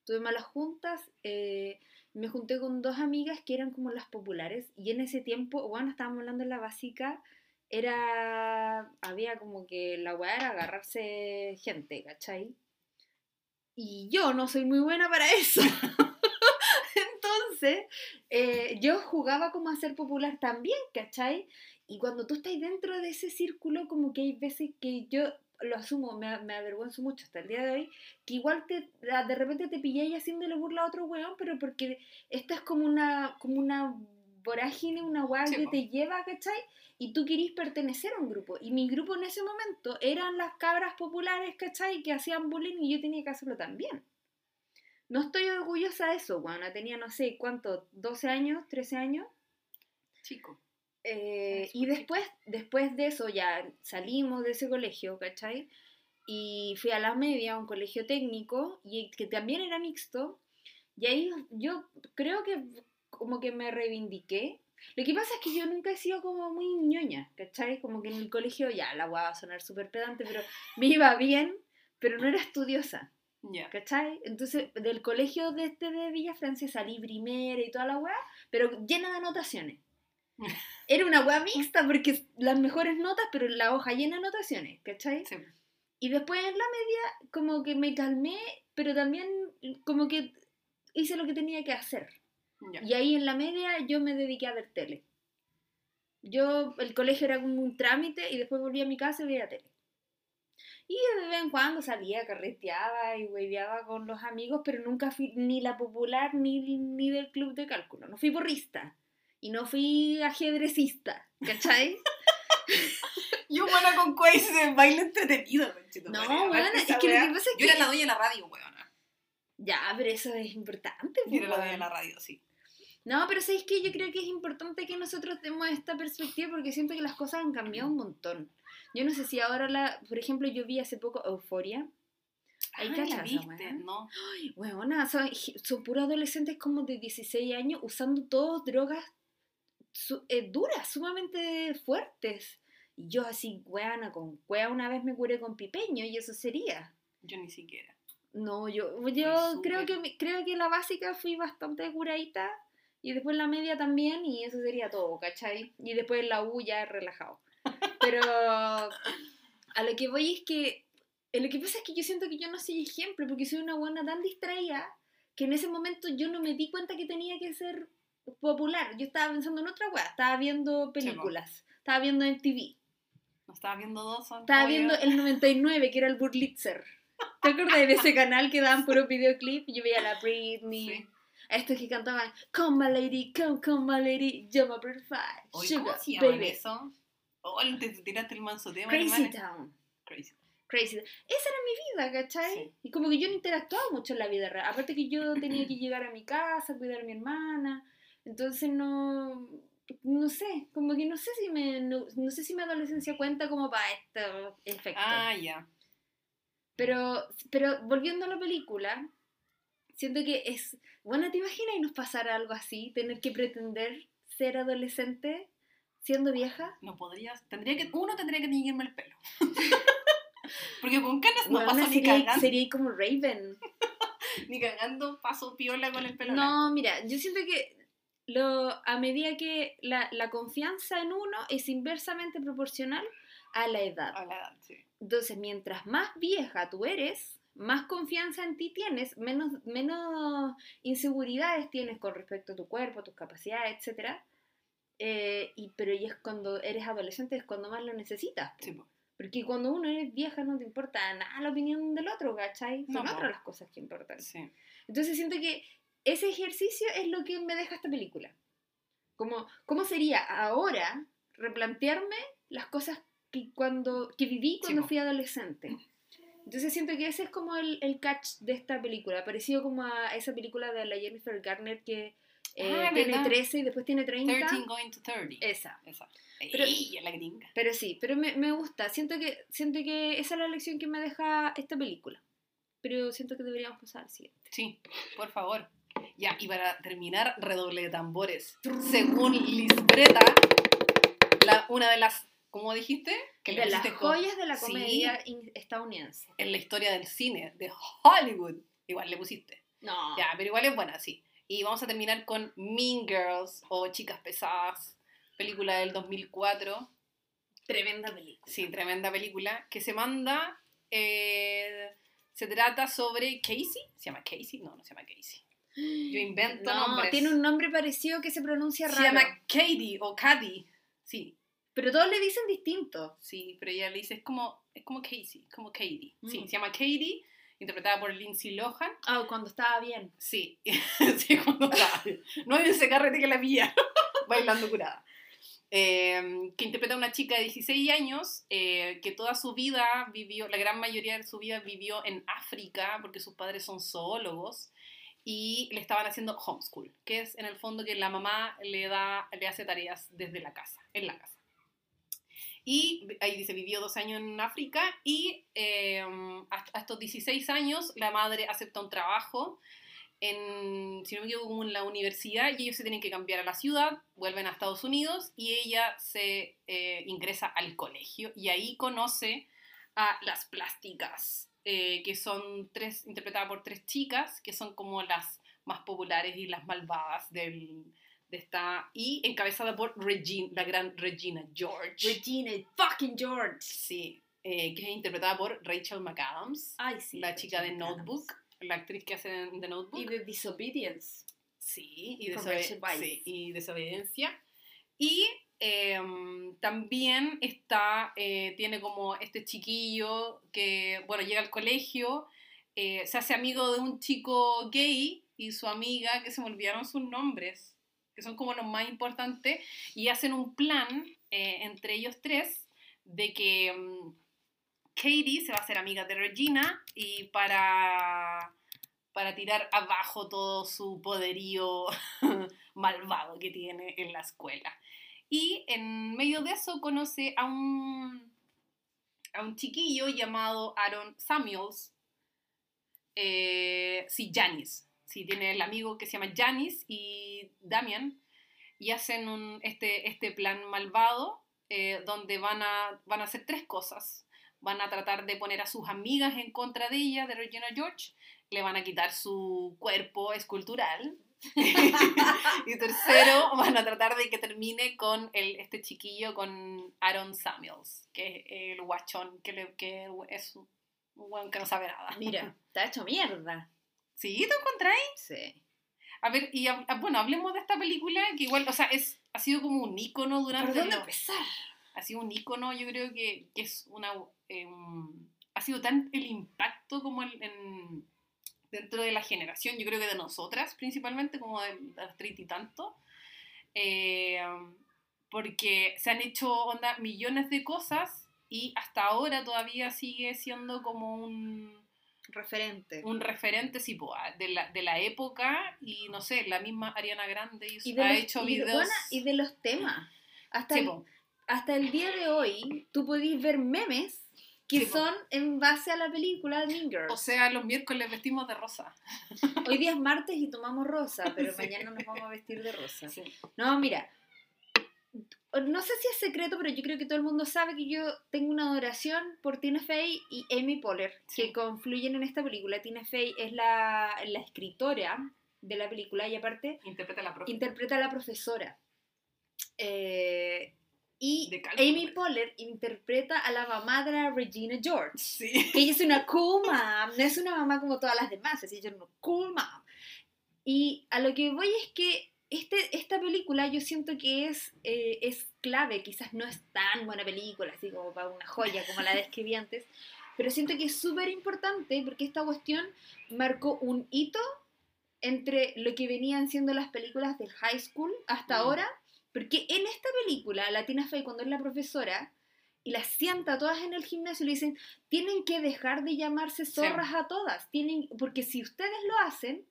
Tuve malas juntas, eh, me junté con dos amigas que eran como las populares y en ese tiempo, bueno, estábamos hablando en la básica, era, había como que la weá era agarrarse gente, ¿cachai? Y yo no soy muy buena para eso. Entonces, eh, yo jugaba como a ser popular también, ¿cachai? Y cuando tú estás dentro de ese círculo, como que hay veces que yo lo asumo, me, me avergüenzo mucho hasta el día de hoy, que igual te, de repente te pilláis haciéndole burla a otro weón, pero porque esta es como una, como una vorágine, una weá Sí, que po. te lleva, ¿cachai? Y tú querís pertenecer a un grupo. Y mi grupo en ese momento eran las cabras populares, ¿cachai? Que hacían bullying y yo tenía que hacerlo también. No estoy orgullosa de eso, weón. Tenía, no sé, ¿cuánto? ¿12 años? ¿13 años? Chico. Eh, y después, después de eso ya salimos de ese colegio, ¿cachai? Y fui a la media, a un colegio técnico, y que también era mixto. Y ahí yo creo que como que me reivindiqué. Lo que pasa es que yo nunca he sido como muy ñoña, ¿cachai? Como que en el colegio, ya, la guava va a sonar súper pedante, pero me iba bien, pero no era estudiosa. Ya. ¿Cachai? Entonces, del colegio de este de Villa Francia salí primera y toda la weá, pero llena de anotaciones. Era una weá mixta porque las mejores notas, pero la hoja llena de anotaciones, ¿cachai? Sí. Y después en la media, como que me calmé, pero también como que hice lo que tenía que hacer. Y ahí en la media yo me dediqué a ver tele. Yo, el colegio era como un trámite y después volví a mi casa y veía tele. Y de vez en cuando salía, carreteaba y hueveaba con los amigos, pero nunca fui ni la popular ni, ni del club de cálculo. No fui porrista y no fui ajedrecista, ¿cachai? Yo, buena con Quaze, baile entretenido, conchito, No, buena, es que lo que pasa es Yo era que- la dueña de la radio, weona. Ya, pero eso es importante. Yo era la dueña de la radio, sí. No, pero ¿sabéis qué? Yo creo que es importante que nosotros demos esta perspectiva porque siento que las cosas han cambiado un montón. Yo no sé si ahora, la, por ejemplo, yo vi hace poco Euforia. Ahí Ay, cachas la viste. ¿no? Weona, son, son puros adolescentes como de 16 años usando todos drogas su- eh, duras, sumamente fuertes. Y yo así, weona, con cuea una vez me curé con pipeño y eso sería. Yo ni siquiera. No, yo, yo creo, que, creo que la básica fui bastante curadita y después la media también y eso sería todo, ¿cachai? Y después la U ya relajado. Pero a lo que voy es que eh, lo que pasa es que yo siento que yo no soy ejemplo porque soy una buena tan distraída que en ese momento yo no me di cuenta que tenía que ser popular. Yo estaba pensando en otra weá, estaba viendo películas, estaba viendo en TV. ¿No estabas viendo dos? Estaba yo? viendo el 99, que era el Burlitzer. ¿Te acuerdas de ese canal que daban puro videoclip? Yo veía a la Britney, Sí. a estos que cantaban Come my lady, come, come my lady, butterfly, Oye, sugar, ¿Cómo se baby. eso? Oh, te tiraste el manso tema, Crazy. Town. Crazy. crazy. Esa era mi vida, ¿cachai? Sí. Y como que yo no interactuaba mucho en la vida real. Aparte que yo tenía que llegar a mi casa, cuidar a mi hermana. Entonces no... No sé, como que no sé si me, no, no sé si mi adolescencia cuenta como para estos efectos. Ah, ya. Pero, pero volviendo a la película, siento que es. Bueno, ¿te imaginas y nos pasara algo así? Tener que pretender ser adolescente siendo vieja. No podrías. Tendría que, uno tendría que teñirme el pelo. Porque con canas no Weona, paso ni sería, cagando. sería como Raven. Ni cagando paso piola con el pelo No, mira, yo siento que lo, a medida que la, la confianza en uno es inversamente proporcional a la edad. A la edad, sí. Entonces, mientras más vieja tú eres, más confianza en ti tienes, menos, menos inseguridades tienes con respecto a tu cuerpo, tus capacidades, etc. y, pero y es cuando eres adolescente, es cuando más lo necesitas. po. Sí, po. Porque cuando uno es vieja no te importa nada la opinión del otro, ¿cachai? Son No, otras las cosas que importan. sí. Entonces siento que ese ejercicio es lo que me deja esta película. Como, ¿Cómo sería ahora replantearme las cosas que, cuando, que viví cuando fui adolescente? Entonces siento que ese es como el, el catch de esta película, parecido como a esa película de la Jennifer Garner que eh, Ah, tiene ¿verdad? 13 y después tiene 30. 13 going to 30. Esa. Esa. Pero- Ey, la gringa. Pero sí, pero me, me gusta. Siento que, siento que esa es la lección que me deja esta película. Pero siento que deberíamos pasar al siguiente. Sí, por favor. Ya, y para terminar, redoble de tambores. Según Lisbreta, la, una de las, ¿cómo dijiste? Que De las joyas de la comedia estadounidense. en la historia del cine, de Hollywood. Igual le pusiste. No. Ya, pero igual es buena, sí. Y vamos a terminar con Mean Girls o Chicas Pesadas, película del 2004. Tremenda película. Sí, tremenda película. Que se manda. eh, se trata sobre Casey. ¿Se llama Casey? No, no se llama Casey. Yo invento No, nombres. tiene un nombre parecido que se pronuncia Se raro. llama Katie o Katy. Sí, Pero todos le dicen distinto. sí, pero ella le dice, es como, es como Casey, como Katie. Sí, Mm. se llama Katie, interpretada por Lindsay Lohan. Ah, cuando estaba bien. Sí, sí, cuando estaba- No hay ese carrete que la pilla bailando curada. Eh, que interpreta a una chica de 16 años eh, que toda su vida vivió, la gran mayoría de su vida vivió en África porque sus padres son zoólogos y le estaban haciendo homeschool, que es en el fondo que la mamá le da, le hace tareas desde la casa, en la casa. Y ahí dice, vivió dos años en África y eh, hasta estos 16 años la madre acepta un trabajo en, si no me equivoco, en la universidad y ellos se tienen que cambiar a la ciudad, vuelven a Estados Unidos y ella se eh, ingresa al colegio y ahí conoce a las plásticas, eh, que son tres, interpretadas por tres chicas, que son como las más populares y las malvadas del, de esta, y encabezada por Regina, la gran Regina George. Regina fucking George. Sí, eh, que es interpretada por Rachel McAdams, Ay, sí. la chica de Notebook, la actriz que hace The Notebook. Y de Disobedience. Sí, y, desobe- sí, y desobediencia. Y em, también está, eh, tiene como este chiquillo que, bueno, llega al colegio, eh, se hace amigo de un chico gay y su amiga, que se me olvidaron sus nombres, que son como los más importantes, y hacen un plan eh, entre ellos tres de que em, Katie se va a hacer amiga de Regina y para para tirar abajo todo su poderío malvado que tiene en la escuela. Y en medio de eso conoce a un, a un chiquillo llamado Aaron Samuels. Eh, sí, Janis. Sí, tiene el amigo que se llama Janis y Damian. Y hacen un, este, este plan malvado eh, donde van a, van a hacer tres cosas. Van a tratar de poner a sus amigas en contra de ella, de Regina George le van a quitar su cuerpo escultural. y tercero, van a tratar de que termine con el, este chiquillo, con Aaron Samuels, que es el guachón, que, le- que es un weón que no sabe nada. Mira, está hecho mierda. ¿Sí? ¿Te encontráis? Sí. A ver, y hab- ah, bueno, hablemos de esta película, que igual, o sea, es, ha sido como un ícono durante... ¿Por dónde empezar? ha sido un ícono, yo creo que, que es una... em, ha sido tan el impacto como el- en, dentro de la generación, yo creo que de nosotras principalmente, como de, las treinta y tanto, eh, porque se han hecho onda, millones de cosas y hasta ahora todavía sigue siendo como un, Referente. un referente sí, de, la, de la época y no sé, la misma Ariana Grande Y ha los, hecho y de- videos. bueno, y de los temas. Hasta, Sí, el, hasta el día de hoy, tú podés ver memes que Sí, son en base a la película Mean Girls. O sea, los miércoles vestimos de rosa. Hoy día es martes y tomamos rosa, pero Sí. mañana nos vamos a vestir de rosa. Sí. No, mira. No sé si es secreto, pero yo creo que todo el mundo sabe que yo tengo una adoración por Tina Fey y Amy Poehler, que confluyen en esta película. Tina Fey es la, la escritora de la película y aparte Interpreta la profe. interpreta a la profesora. Eh, y Amy parece. Poehler interpreta a la mamá de la Regina George. Sí. Que ella es una cool mom, no es una mamá como todas las demás, es ella es una cool mom. Y a lo que voy es que este, esta película yo siento que es, eh, es clave, quizás no es tan buena película, así como para una joya como la describí antes, pero siento que es súper importante porque esta cuestión marcó un hito entre lo que venían siendo las películas del high school hasta Mm. ahora, porque en esta película, la Tina Fey, cuando es la profesora, y las sienta todas en el gimnasio, le dicen, tienen que dejar de llamarse zorras a todas, tienen, porque si ustedes lo hacen,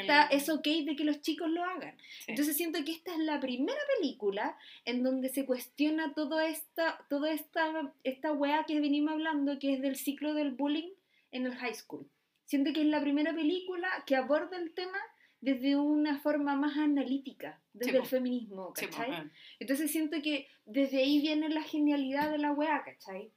está, el- es ok de que los chicos lo hagan. Sí. Entonces siento que esta es la primera película en donde se cuestiona toda esta, toda esta, esta weá que venimos hablando, que es del ciclo del bullying en el high school. Siento que es la primera película que aborda el tema desde una forma más analítica, desde Sí, el po. feminismo, Sí, po, ¿cachai? Entonces siento que desde ahí viene la genialidad de la weá, ¿cachai?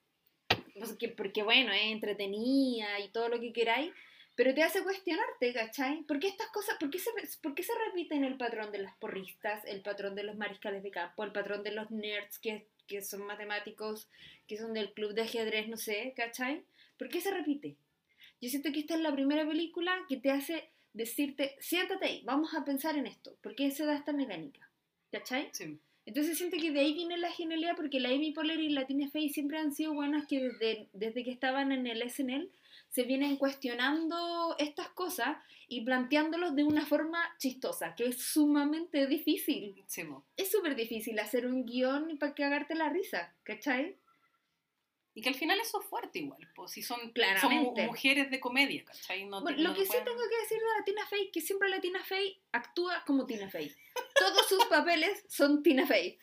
Porque, porque bueno, es entretenida y todo lo que queráis, pero te hace cuestionarte, ¿cachai? ¿Por qué estas cosas, por qué se, por qué se repiten el patrón de las porristas, el patrón de los mariscales de campo, el patrón de los nerds que, que son matemáticos, que son del club de ajedrez, no sé, ¿cachai? ¿Por qué se repite? Yo siento que esta es la primera película que te hace decirte, siéntate ahí, vamos a pensar en esto, ¿por qué se da esta mecánica? ¿Cachai? Sí. Entonces siento que de ahí viene la genialidad porque la Amy Poehler y la Tina Fey siempre han sido buenas que desde, desde que estaban en el SNL se vienen cuestionando estas cosas y planteándolos de una forma chistosa, que es sumamente difícil. Sí. Es súper difícil hacer un guion para cagarte la risa, ¿cachai? Y que al final eso es fuerte igual, pues si son, Claramente. mujeres de comedia, ¿cachai? No, Bueno, te- lo que sí tengo que decir de la Tina Fey, que siempre la Tina Fey actúa como Tina Fey. Todos sus papeles son Tina Fey.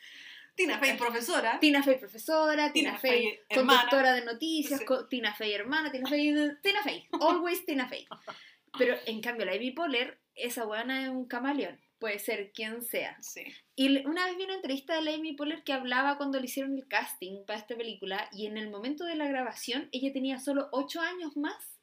Tina Fey, profesora. Tina Fey profesora, Tina, Tina Fey, conductora de noticias, Sí. co- Tina Fey hermana, Tina Fey, Tina Fey, always Tina Fey. Pero en cambio la Amy Poehler, esa buena es un camaleón, puede ser quien sea. Sí. Y una vez vi una entrevista de la Amy Poehler que hablaba cuando le hicieron el casting para esta película y en el momento de la grabación ella tenía solo 8 años más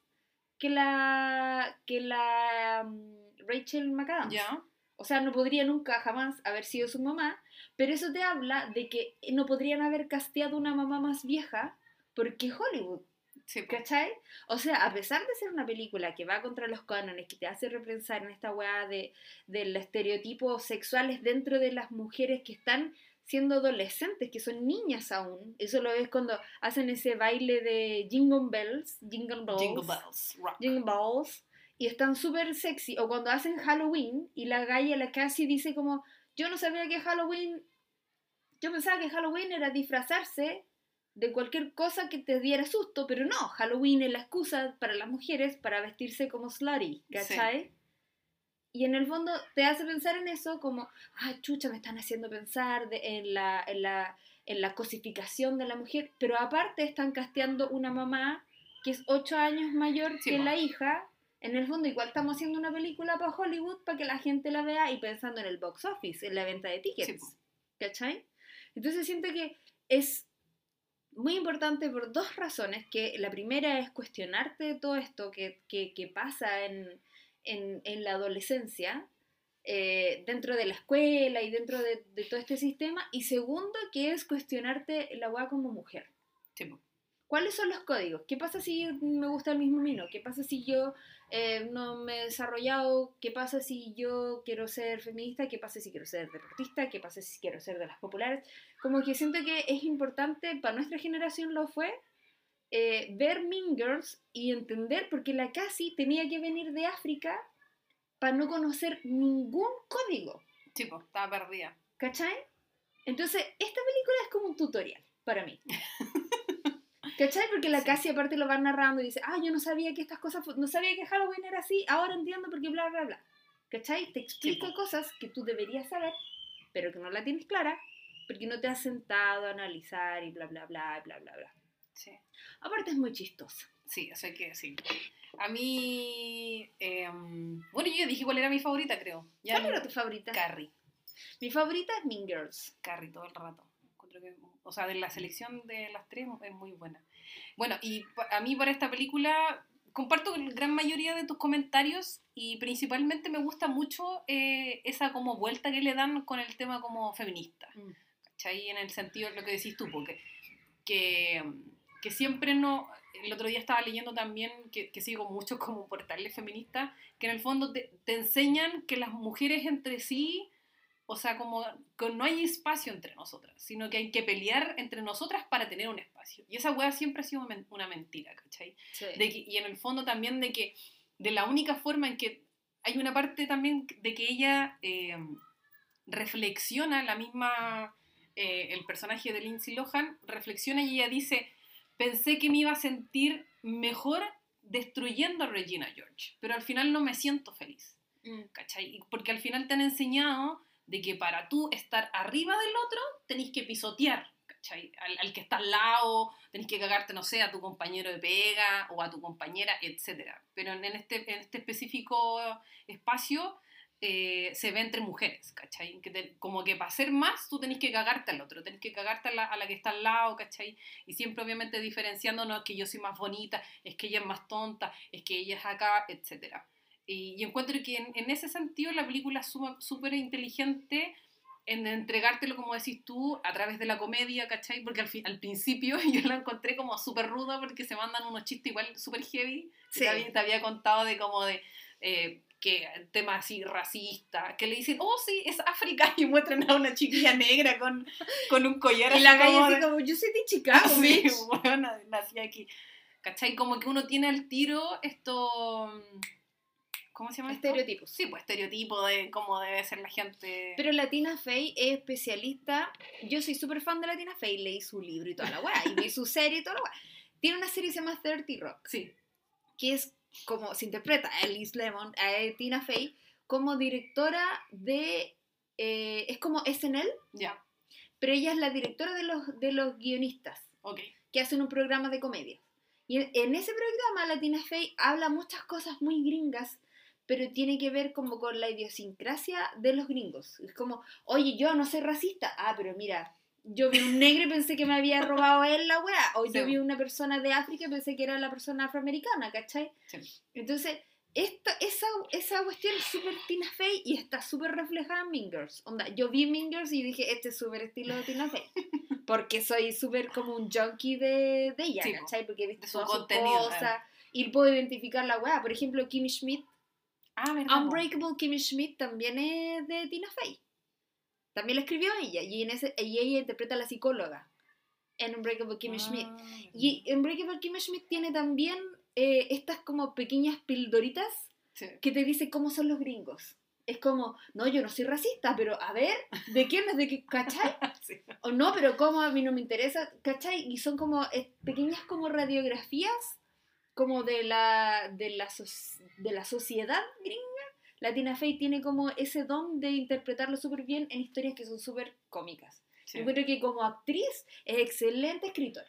que la que la mm, Rachel McAdams. Ya. O sea, no podría nunca jamás haber sido su mamá, pero eso te habla de que no podrían haber casteado una mamá más vieja porque Hollywood, Sí. ¿cachai? O sea, a pesar de ser una película que va contra los cánones, que te hace repensar en esta weá de, de los estereotipos sexuales dentro de las mujeres que están siendo adolescentes, que son niñas aún. Eso lo ves cuando hacen ese baile de Jingle Bells, Jingle Bells. Jingle Bells, rock. Jingle Balls y están súper sexy. O cuando hacen Halloween y la galla, la Cassie, dice como, yo no sabía que Halloween, yo pensaba que Halloween era disfrazarse de cualquier cosa que te diera susto, pero no, Halloween es la excusa para las mujeres para vestirse como slutty, ¿cachai? Y en el fondo te hace pensar en eso como, ah, chucha, me están haciendo pensar de- en, la, en, la, en la cosificación de la mujer, pero aparte están casteando una mamá que es ocho años mayor Sí, que la hija. En el fondo igual estamos haciendo una película para Hollywood para que la gente la vea y pensando en el box office, en la venta de tickets. Sí. ¿Cachai? Entonces siento que es muy importante por dos razones, que la primera es cuestionarte de todo esto que, que- que pasa en, en- en la adolescencia, eh, dentro de la escuela y dentro de, de todo este sistema, y segundo que es cuestionarte la weá como mujer. Sí. ¿Cuáles son los códigos? ¿Qué pasa si me gusta el mismo vino? ¿Qué pasa si yo eh, no me he desarrollado? ¿Qué pasa si yo quiero ser feminista? ¿Qué pasa si quiero ser deportista? ¿Qué pasa si quiero ser de las populares? Como que siento que es importante, para nuestra generación lo fue, eh, ver Mean Girls y entender, porque la Cassie tenía que venir de África para no conocer ningún código. Sí, po, estaba perdida. ¿Cachai? Entonces, esta película es como un tutorial para mí. ¿Cachai? Porque la Sí. Cassie aparte lo va narrando y dice, ah, yo no sabía que estas cosas, no sabía que Halloween era así, ahora entiendo porque bla, bla, bla. ¿Cachai? Te explica po. cosas que tú deberías saber, pero que no la tienes clara, porque no te has sentado a analizar y bla, bla, bla, bla, bla, bla. Sí. Aparte es muy chistosa. Sí, eso hay que decir. A mí, em, bueno, yo dije cuál era mi favorita, creo. Ya ¿Cuál no- era tu favorita? Carrie. Mi favorita es Mean Girls. Carrie todo el rato. Que- o sea, de la selección de las tres es muy buena. Bueno, y a mí para esta película comparto la gran mayoría de tus comentarios y principalmente me gusta mucho eh, esa como vuelta que le dan con el tema como feminista. Mm. ¿Cachai? En el sentido de lo que decís tú, porque que, que siempre no... El otro día estaba leyendo también que, que sigo mucho como portales feministas, que en el fondo te, te enseñan que las mujeres entre sí, o sea, como que no hay espacio entre nosotras, sino que hay que pelear entre nosotras para tener un espacio. Y esa weá siempre ha sido una mentira, ¿cachai? Sí. De que- y en el fondo también de que de la única forma en que hay una parte también de que ella eh, reflexiona la misma eh, el personaje de Lindsay Lohan reflexiona y ella dice pensé que me iba a sentir mejor destruyendo a Regina George pero al final no me siento feliz Mm. ¿cachai? Porque al final te han enseñado de que para tú estar arriba del otro tenéis que pisotear ¿cachai? Al, que está al lado, tenéis que cagarte, no sé, a tu compañero de pega o a tu compañera, etc. Pero en este, en este específico espacio eh, se ve entre mujeres, ¿cachai? Te- como que para ser más tú tenés que cagarte al otro, tenés que cagarte a la, a la que está al lado, ¿cachai? Y siempre obviamente diferenciando, no que yo soy más bonita, es que ella es más tonta, es que ella es acá, etc. Y, encuentro que en, en ese sentido la película es súper inteligente en entregártelo, como decís tú, a través de la comedia, ¿cachai? Porque al, al principio yo la encontré como súper ruda porque se mandan unos chistes igual súper heavy. Sí. Te, había, te había contado de como de... eh, que tema así racista, que le dicen, oh sí, es África, y muestran a una chiquilla negra con, con un collar Y la calle así como, yo soy de Chicago, Sí, bitch". bueno, nací aquí. ¿Cachai? Como que uno tiene al tiro esto... ¿Cómo se llama esto? Estereotipos. Sí, pues estereotipo de cómo debe ser la gente. Pero la Tina Fey es especialista. Yo soy súper fan de la Tina Fey, leí su libro y toda la weá, y vi su serie y toda la weá. Tiene una serie que se llama 30 Rock, Sí, que es como se interpreta a Elise Lemon, a Tina Fey, como directora de. eh, es como SNL, ya, pero ella es la directora de los, de los guionistas ok. que hacen un programa de comedia. Y en, ese programa la Tina Fey habla muchas cosas muy gringas, pero tiene que ver como con la idiosincrasia de los gringos. Es como, oye, yo no soy racista. Ah, pero mira, yo vi un negro y pensé que me había robado él la weá. O yo Sí. vi una persona de África y pensé que era la persona afroamericana, ¿cachai? Sí. Entonces, esta, esa, esa cuestión es súper Tina Fey y está súper reflejada en Mean Girls. Onda, yo vi Mean Girls y dije, este es súper estilo de Tina Fey. Porque soy súper como un junkie de, de ella, Sí. ¿cachai? Porque he visto su sus contenido, cosas y puedo identificar la weá. Por ejemplo, Kimmy Schmidt, Ah, ¿verdad? Unbreakable Kimmy Schmidt también es de Tina Fey. También la escribió ella y, en ese, y ella interpreta a la psicóloga en Unbreakable Kimmy Schmidt. Ah, Y Unbreakable Kimmy Schmidt tiene también eh, estas como pequeñas pildoritas sí. que te dice cómo son los gringos. Es como, no, yo no soy racista, pero a ver, ¿de quién es de qué, cachai? Sí. O no, pero cómo a mí no me interesa, cachai? Y son como eh, pequeñas como radiografías como de la, de la, de la sociedad gringa. La Tina Fey tiene como ese don de interpretarlo súper bien en historias que son súper cómicas. sí. Yo creo que como actriz es excelente escritora.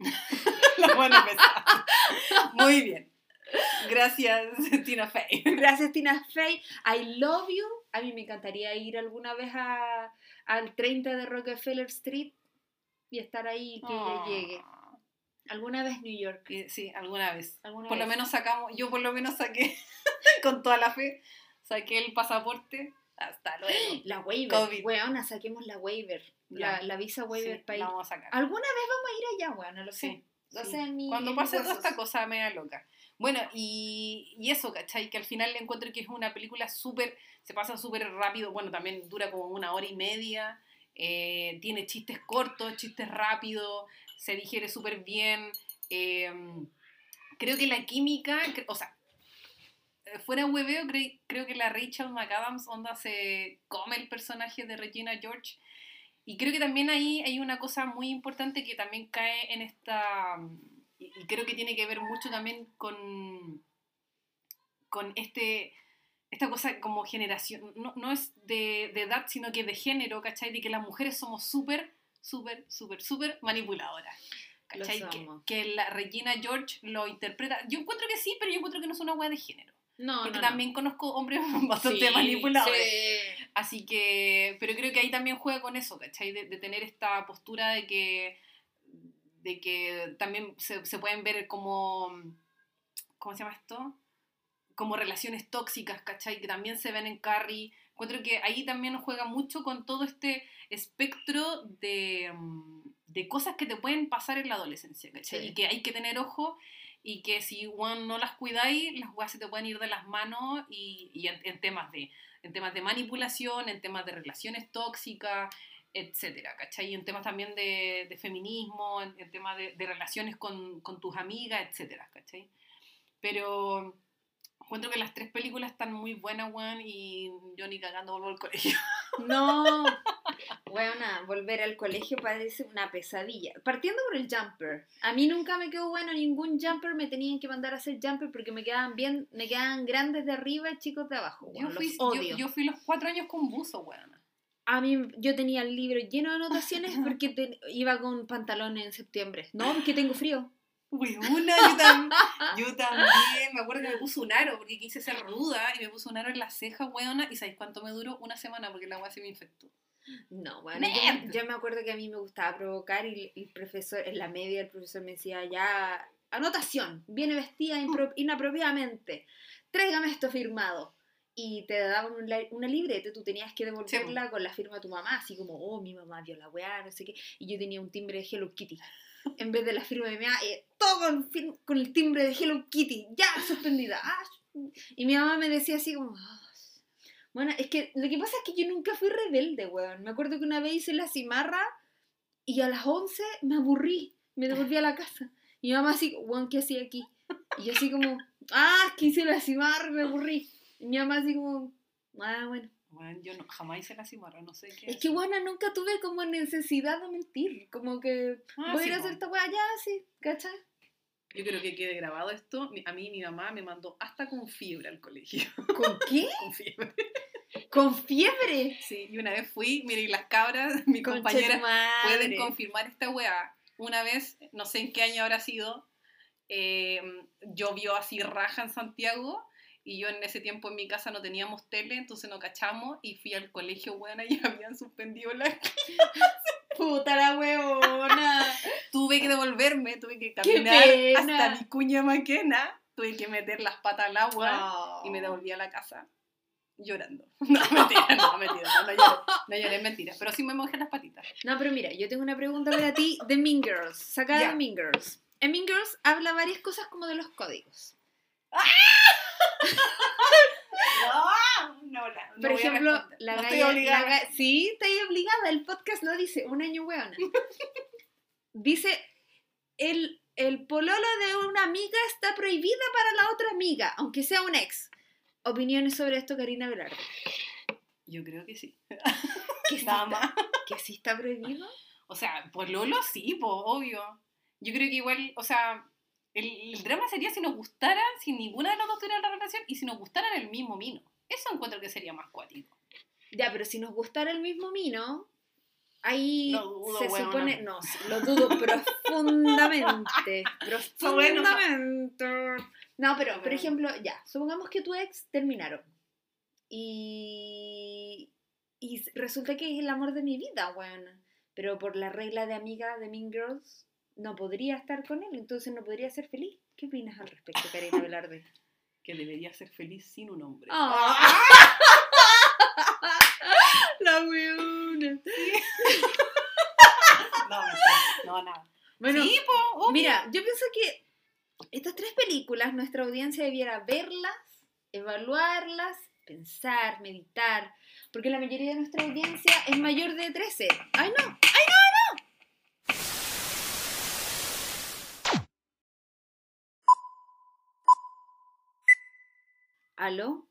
Empezar. Muy bien. Gracias, Tina Fey. Gracias, Tina Fey. I love you. A mí me encantaría ir alguna vez a, al 30 de Rockefeller Street y estar ahí y que ella llegue. Alguna vez New York. y Sí, alguna vez. Alguna Por lo menos sacamos, yo por lo menos saqué, con toda la fe, saqué el pasaporte. Hasta luego. La waiver. COVID. Weona, saquemos la waiver. La, la visa waiver Sí, ir. la vamos a sacar. Alguna vez vamos a ir allá, weona, lo sé. Sí, sí. mi- Cuando pase toda esta cosa media loca. Bueno, y, y eso, ¿cachai? Que al final le encuentro que es una película súper, se pasa súper rápido, bueno, también dura como una hora y media, eh, tiene chistes cortos, chistes rápidos, se digiere súper bien. eh, creo que la química, o sea, eh, fuera hueveo, cre- creo que la Rachel McAdams onda se come el personaje de Regina George Y creo que también ahí hay una cosa muy importante que también cae en esta, y y creo que tiene que ver mucho también con, con este, esta cosa como generación, no, no es de, de edad, sino que de género, ¿cachai? De que las mujeres somos súper, súper, súper, súper manipuladoras. Lo ¿Cachai? Que, la Regina George lo interpreta. Yo encuentro que sí, pero yo encuentro que no es una hueá de género. No, Porque no, no. también conozco hombres bastante Sí, manipuladores. sí. Así que, pero creo que ahí también juega con eso, ¿cachai? De, de tener esta postura de que, de que también se, se pueden ver como, ¿cómo se llama esto? Como relaciones tóxicas, ¿cachai? Que también se ven en Carrie. Encuentro que ahí también juega mucho con todo este espectro de, mm, de cosas que te pueden pasar en la adolescencia, ¿cachai? Sí. Y que hay que tener ojo y que si one, no las cuidáis, las weas se te pueden ir de las manos y, y en, en temas de en temas de manipulación, en temas de relaciones tóxicas, etcétera, ¿cachai? Y en temas también de, de feminismo, en, en temas de, de relaciones con, con tus amigas, etcétera, ¿cachai? Pero encuentro que las tres películas están muy buenas, weón, y yo ni cagando vuelvo al colegio. No. Bueno, volver al colegio parece una pesadilla. Partiendo por el jumper. A mí nunca me quedó bueno ningún jumper. Me tenían que mandar a hacer jumper porque me quedaban bien, me quedaban grandes de arriba y chicos de abajo. Yo weón, fui, yo, odio. yo fui los cuatro años con buzo, weón. A mí, yo tenía el libro lleno de anotaciones porque te- iba con pantalones en septiembre. No, porque tengo frío. Weona, yo, tam- yo también. Me acuerdo que me puse un aro porque quise ser ruda y me puse un aro en la ceja, weona. ¿Y sabéis cuánto me duró? Una semana porque la weá se me infectó. No, bueno, yo, me acuerdo que a mí me gustaba provocar y el profesor, en la media el profesor me decía, ya, anotación, viene vestida impro- inapropiadamente, tráigame esto firmado. Y te daban un la- una libreta, tú tenías que devolverla con la firma de tu mamá, así como, oh, mi mamá dio la weá, no sé qué. Y yo tenía un timbre de Hello Kitty. En vez de la firma de mi mamá, eh, todo con, el timbre de Hello Kitty, ya, suspendida. Y mi mamá me decía así como, "Ah". bueno, es que lo que pasa es que yo nunca fui rebelde, weón. Me acuerdo que una vez hice la cimarra y a las 11 me aburrí, me devolví a la casa. Y mi mamá así, weón, ¿qué hacía aquí? Y yo así como, ah, es que hice la cimarra, me aburrí. Y mi mamá así como, ah, bueno. Bueno, yo no, jamás hice la cimarra, no sé qué. Es que, bueno, nunca tuve como necesidad de mentir. Como que, Ah, voy a sí, ir a hacer esta weá ya, sí, ¿cachai? Yo creo que quede grabado esto. A mí mi mamá me mandó hasta con fiebre al colegio. ¿Con qué? con fiebre. ¿Con fiebre? Sí, y una vez fui, mire, y las cabras, mi Concha compañera, tu madre. pueden confirmar esta weá. Una vez, no sé en qué año habrá sido, eh, llovió así raja en Santiago y yo en ese tiempo en mi casa no teníamos tele, entonces no cachamos y fui al colegio, weón, y habían suspendido la... Puta la huevona. Tuve que devolverme, tuve que ¡Qué caminar hasta mi cuña maquena, tuve que meter las patas al agua y me devolví a la casa llorando. No, mentira, no, mentira, no, no lloré, no lloré, mentira, pero sí me mojé las patitas. No, pero mira, yo tengo una pregunta para ti de Mean Girls, sacada de Mean Girls. En Mean Girls habla varias cosas como de los códigos. No, no, la- no Por voy a ejemplo, responder. la no galla, estoy la Sí, estoy obligada, el podcast lo dice, un año hueona. dice, el, el pololo de una amiga está prohibida para la otra amiga, aunque sea un ex. Opiniones sobre esto, Karina Velarde. Yo creo que sí. ¿Que sí, está. ¿Que sí está prohibido? O sea, por Lolo sí, pues, obvio. Yo creo que igual, o sea, el, el drama sería si nos gustaran, si ninguna de las dos tuviera la relación y si nos gustaran el mismo mino. Eso encuentro que sería más cuático. Ya, pero si nos gustara el mismo mino, ahí dudo, se weona. supone. No, lo dudo profundamente. profundamente. No, pero, por Bueno. ejemplo, ya, supongamos que tu ex terminaron. Y. Y resulta que es el amor de mi vida, weón. Pero por la regla de amiga de Mean Girls, no podría estar con él, entonces no podría ser feliz. ¿Qué opinas al respecto, Karina Velarde? Que debería ser feliz sin un hombre. Ah. La weona. No, no, nada. Bueno, sí. Mira, yo pienso que estas tres películas nuestra audiencia debiera verlas, evaluarlas, pensar, meditar, porque la mayoría de nuestra audiencia es mayor de 13. ¡Ay, no! ¡Ay, no! ¿Aló?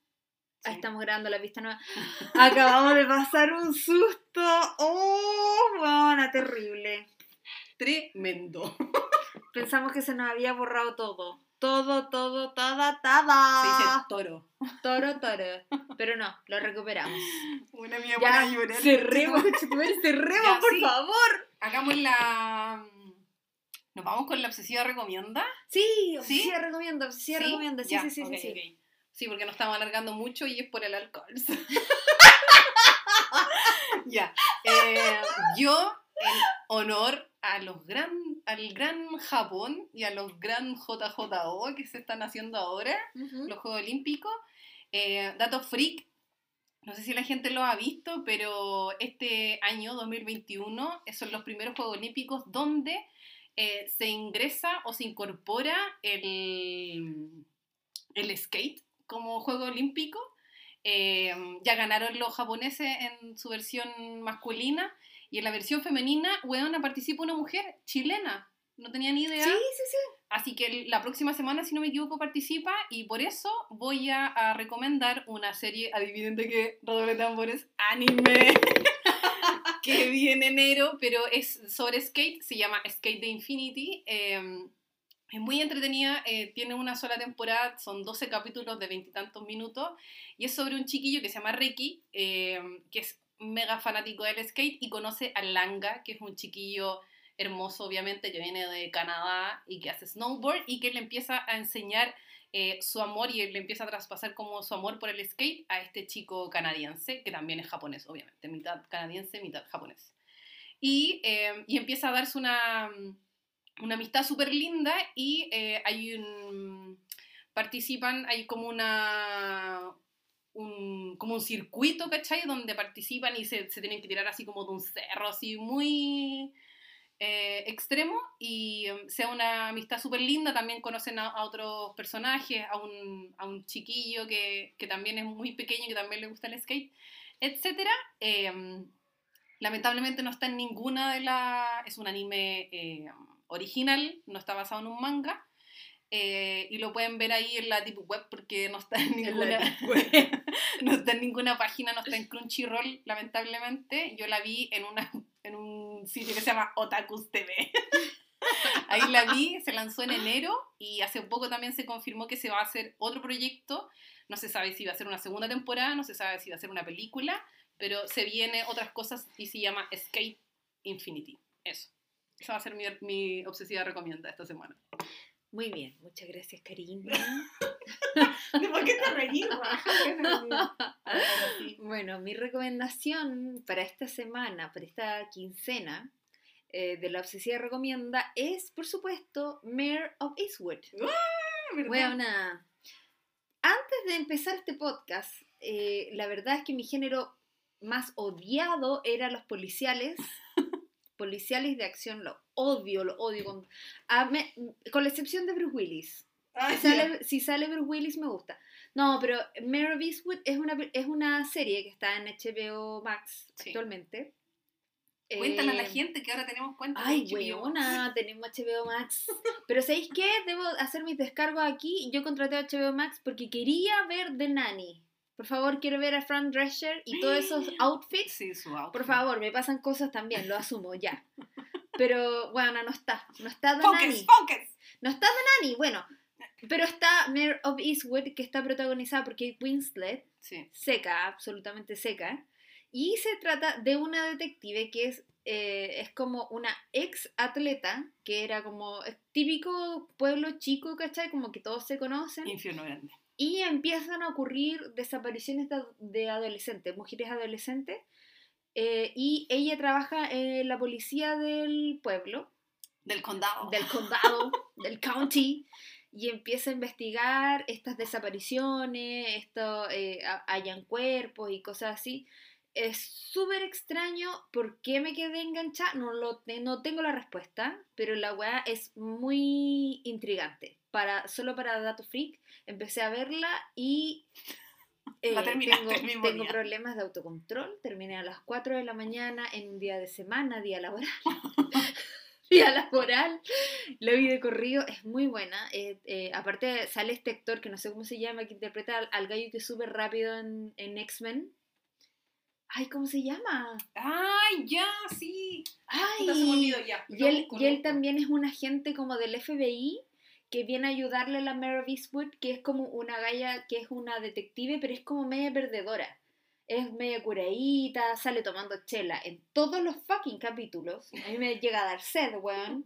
Ah, Estamos grabando la pista nueva. Acabamos de pasar un susto. ¡Oh, buena, terrible! Tremendo. Pensamos que se nos había borrado todo. Todo, todo, toda, Se dice tada. toro. Toro, toro. Pero no, lo recuperamos. Una mía Ya, buena llorar. cerremos, cerremos, Ya, por sí. favor. Hagamos la. ¿Nos vamos con la obsesiva recomienda? Sí, ¿Sí? sí, recomiendo, sí, recomiendo. Sí, Ya, sí, sí, ok, sí, sí. Sí, porque nos estamos alargando mucho y es por el alcohol. ya. Eh, yo, en honor a los gran, al gran Japón y a los gran JJO que se están haciendo ahora, los Juegos Olímpicos, eh, dato freak. No sé si la gente lo ha visto, pero este año 2021 son los primeros Juegos Olímpicos donde eh, se ingresa o se incorpora el, el skate como juego olímpico. Eh, ya ganaron los japoneses en su versión masculina y en la versión femenina, weona, participa una mujer chilena. No tenía ni idea. Sí, sí, sí. Así que la próxima semana, si no me equivoco, participa y por eso voy a, a recomendar una serie, adivinen de qué, redoble tambores, anime, que vi en enero, pero es sobre skate, se llama Skate the Infinity. eh, es muy entretenida, eh, tiene una sola temporada, son 12 capítulos de veintitantos minutos y es sobre un chiquillo que se llama Ricky, eh, que es mega fanático del skate y conoce a Langa, que es un chiquillo hermoso, obviamente, que viene de Canadá y que hace snowboard y que le empieza a enseñar eh, su amor y le empieza a traspasar como su amor por el skate a este chico canadiense, que también es japonés, obviamente, mitad canadiense, mitad japonés. Y, y empieza a darse una, una amistad súper linda y eh, hay un... participan, hay como una... Un, como un circuito, ¿cachai? Donde participan y se, se tienen que tirar así como de un cerro, así muy eh, extremo y um, sea una amistad súper linda. También conocen a, otros personajes, a un, a un chiquillo que, que también es muy pequeño, que también le gusta el skate, etc. lamentablemente no está en ninguna de las... Es un anime eh, original, no está basado en un manga. eh, y lo pueden ver ahí en la deep web porque no está en ninguna, no está en ninguna página, no está en Crunchyroll, lamentablemente. Yo la vi en, una, en un sitio que se llama Otakus TV. Ahí la vi, se lanzó en enero y hace poco también se confirmó que se va a hacer otro proyecto. No se sabe si va a ser una segunda temporada, no se sabe si va a ser una película, pero se viene otras cosas y se llama Skate Infinity. Eso. Esa va a ser mi, mi obsesiva recomienda esta semana. Muy bien, muchas gracias, Karina. ¿Por qué te reís? Bueno, mi recomendación para esta semana, para esta quincena eh, de la obsesiva recomienda es, por supuesto, Mayor of Eastwood. Bueno, antes de empezar este podcast, eh, la verdad es que mi género más odiado era los policiales. Policiales de acción, lo odio, lo odio. Con, a me- con la excepción de Bruce Willis. Si sale, si sale Bruce Willis me gusta. No, pero Mare of Eastwood es una, es una serie que está en HBO Max Sí. actualmente. Cuéntale a la Eh, gente que ahora tenemos cuenta. Ay, weona, tenemos HBO Max. Pero ¿sabéis qué? Debo hacer mis descargos aquí. Yo contraté a HBO Max porque quería ver The Nanny. Por favor, quiero ver a Fran Drescher y todos esos outfits. Sí, su outfit. Por favor, me pasan cosas también, lo asumo, ya. Pero, bueno, no está. No está focus. No está Nanny, bueno. Pero está Mayor of Eastwood, que está protagonizada por Kate Winslet, Sí. seca, absolutamente seca. Y se trata de una detective que es, eh, es como una ex atleta, que era como típico pueblo chico, ¿cachai? Como que todos se conocen. Infierno grande. Y empiezan a ocurrir desapariciones de, de adolescentes, mujeres adolescentes. eh, y ella trabaja en la policía del pueblo Del condado. del condado, del county, y empieza a investigar estas desapariciones, esto, eh, hallan cuerpos y cosas así. Es súper extraño por qué me quedé enganchada, no, lo, no tengo la respuesta, pero la weá es muy intrigante. Para, solo para Dato Freak, empecé a verla y eh, La tengo, el mismo tengo día. problemas de autocontrol. Terminé a las 4 de la mañana en un día de semana, día laboral. día laboral. La vi de corrido, es muy buena. eh, eh, aparte sale este actor que no sé cómo se llama, que interpreta al, al gallo que es súper rápido en, en X-Men. Ay, ¿cómo se llama? ¡Ay, ya! Sí. Ay, Puta, se me olvidó ya. y él, y él también es un agente como del FBI que viene a ayudarle a la Mare Eastwood, que es como una galla que es una detective, pero es como media perdedora. Es media curadita, sale tomando chela en todos los fucking capítulos. A mí me llega a dar sed, weón.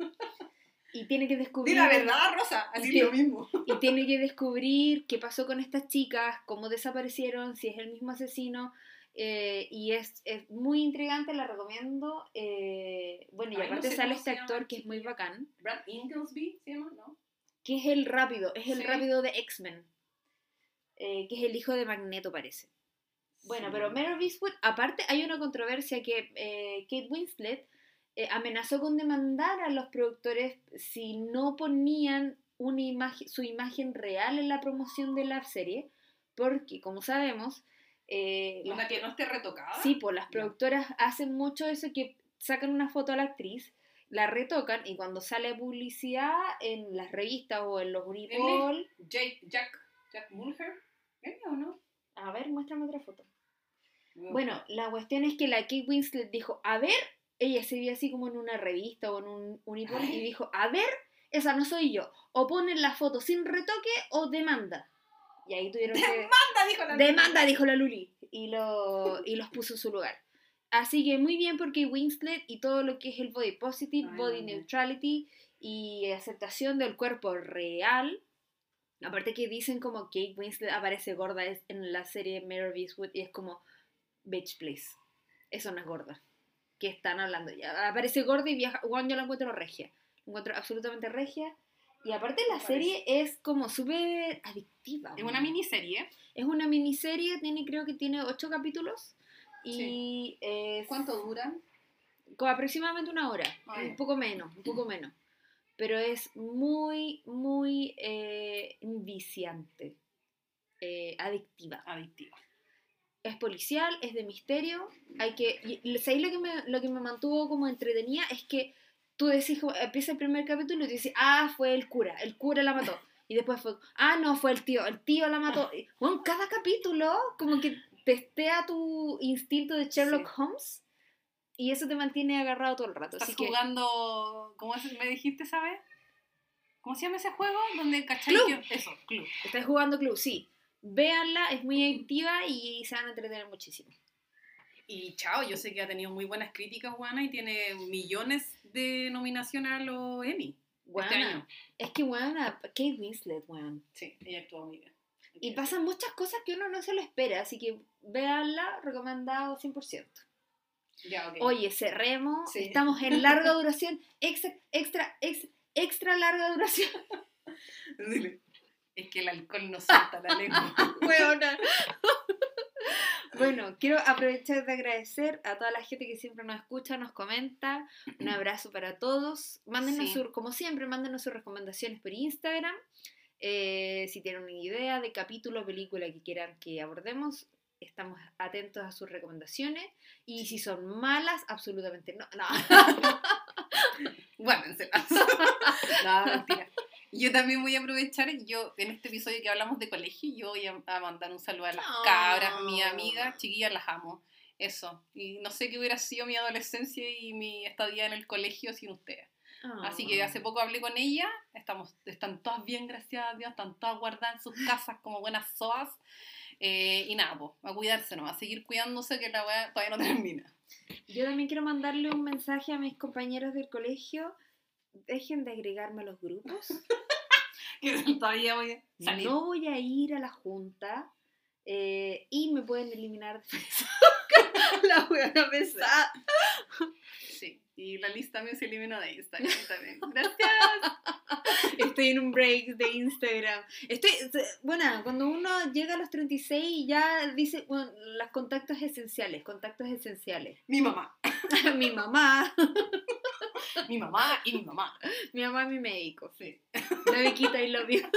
Y tiene que descubrir. la verdad, Rosa. Así Sí. es lo mismo. Y tiene que descubrir qué pasó con estas chicas, cómo desaparecieron, si es el mismo asesino. eh, y es, es muy intrigante, la recomiendo. eh, bueno, y Ay, no aparte sé sale este actor que es muy chiquillo. bacán, Brad Inglesby se llama, ¿no? Que es el rápido, es el Sí. rápido de X-Men, eh, que es el hijo de Magneto, parece. Bueno, Sí. pero Mare of Eastwood, aparte hay una controversia que eh, Kate Winslet eh, amenazó con demandar a los productores si no ponían una imagen, su imagen real en la promoción de la serie, porque como sabemos, Una que no esté retocada. sí, pues las productoras hacen mucho eso que sacan una foto a la actriz, la retocan y cuando sale publicidad en las revistas o en los Unipol, Jake, Jack, Jack Mulher. ¿Es o no? a ver, muéstrame otra foto. Bueno, la cuestión es que la Kate Winslet dijo, a ver, ella se vio así como en una revista o en un Unipol y dijo, a ver, esa no soy yo. O ponen la foto sin retoque o demanda. Y ahí tuvieron que... Demanda, dijo la Demanda, dijo la Luli. Y, lo, y los puso en su lugar. Así que muy bien porque Winslet y todo lo que es el body positive, Ay, body neutrality y aceptación del cuerpo real. Aparte que dicen como Kate Winslet aparece gorda en la serie Mare Eastwood y es como, bitch please, eso no es gorda. ¿Qué están hablando ya? Aparece gorda y viaja, Juan yo la encuentro regia. La encuentro absolutamente regia. Y aparte la serie es como súper adictiva. Es una miniserie. Es una miniserie, tiene, creo que tiene ocho capítulos. Y es ¿Cuánto duran? con aproximadamente una hora, Ah, un poco menos, un poco menos. Pero es muy, muy eh, viciante, eh, adictiva. Adictiva. Es policial, es de misterio. Hay que. y- ¿Sabéis lo que me, lo que me mantuvo como entretenida? Es que tú decís, empieza el primer capítulo y tú dices, ah, fue el cura, el cura la mató. Y después fue, ah, no, fue el tío, el tío la mató. Bueno, cada capítulo como que testea tu instinto de Sherlock Sí. Holmes y eso te mantiene agarrado todo el rato. Estás Así que, jugando. ¿Cómo es- me dijiste, sabes? ¿Cómo se llama ese juego? Donde cachai Club. Eso, club. estás jugando Club, sí. Véanla, es muy adictiva y se van a entretener muchísimo. Y chao, yo sé que ha tenido muy buenas críticas, Juana, y tiene millones de nominaciones a los Emmy este Buena. año. Es que, buena, Kate Winslet, weón. Sí, ella actuó muy bien. Y pasan muchas cosas que uno no se lo espera, así que véanla, recomendado 100%. Ya. Oye, cerremos, Sí. estamos en larga duración, extra, extra, ex- extra larga duración. Dile. Es que el alcohol no suelta la lengua. Bueno, quiero aprovechar de agradecer a toda la gente que siempre nos escucha, nos comenta. Un abrazo para todos. Mándenos, Sí. su- como siempre, mándenos sus recomendaciones por Instagram. Eh, si tienen una idea de capítulo o película que quieran que abordemos, estamos atentos a sus recomendaciones. Y si son malas, absolutamente no. No. Guárdenselas. no, mentira. Yo también voy a aprovechar, yo en este episodio que hablamos de colegio, yo voy a, a mandar un saludo a las Oh. cabras, mi amiga, chiquillas, las amo. Eso. Y no sé qué hubiera sido mi adolescencia y mi estadía en el colegio sin ustedes. Así que hace poco hablé con ella, estamos, están todas bien, gracias a Dios, están todas guardadas en sus casas como buenas soas. Eh, y nada, pues, a cuidarse nomás, a seguir cuidándose que la weá todavía no termina. Yo también quiero mandarle un mensaje a mis compañeros del colegio. Dejen de agregarme a los grupos. Que todavía voy a salir. No voy a ir a la junta eh, y me pueden eliminar de la buena pesada. Y la lista también se eliminó de Instagram también. Gracias. Estoy en un break de Instagram. Estoy, bueno, cuando uno llega a los 36 ya dice bueno, los contactos esenciales, contactos esenciales. Mi mamá. mi mamá, Mi mamá y mi mamá. mi mamá es mi médico. Sí. La Viquita y lo vio.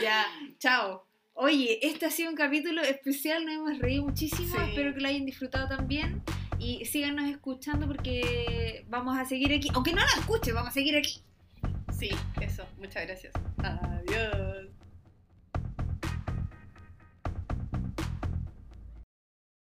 ya, chao. Oye, este ha sido un capítulo especial, nos hemos reído muchísimo, Sí. espero que lo hayan disfrutado también. Y síganos escuchando porque vamos a seguir aquí. Aunque no nos escuchen, vamos a seguir aquí. Sí, eso. Muchas gracias. Adiós.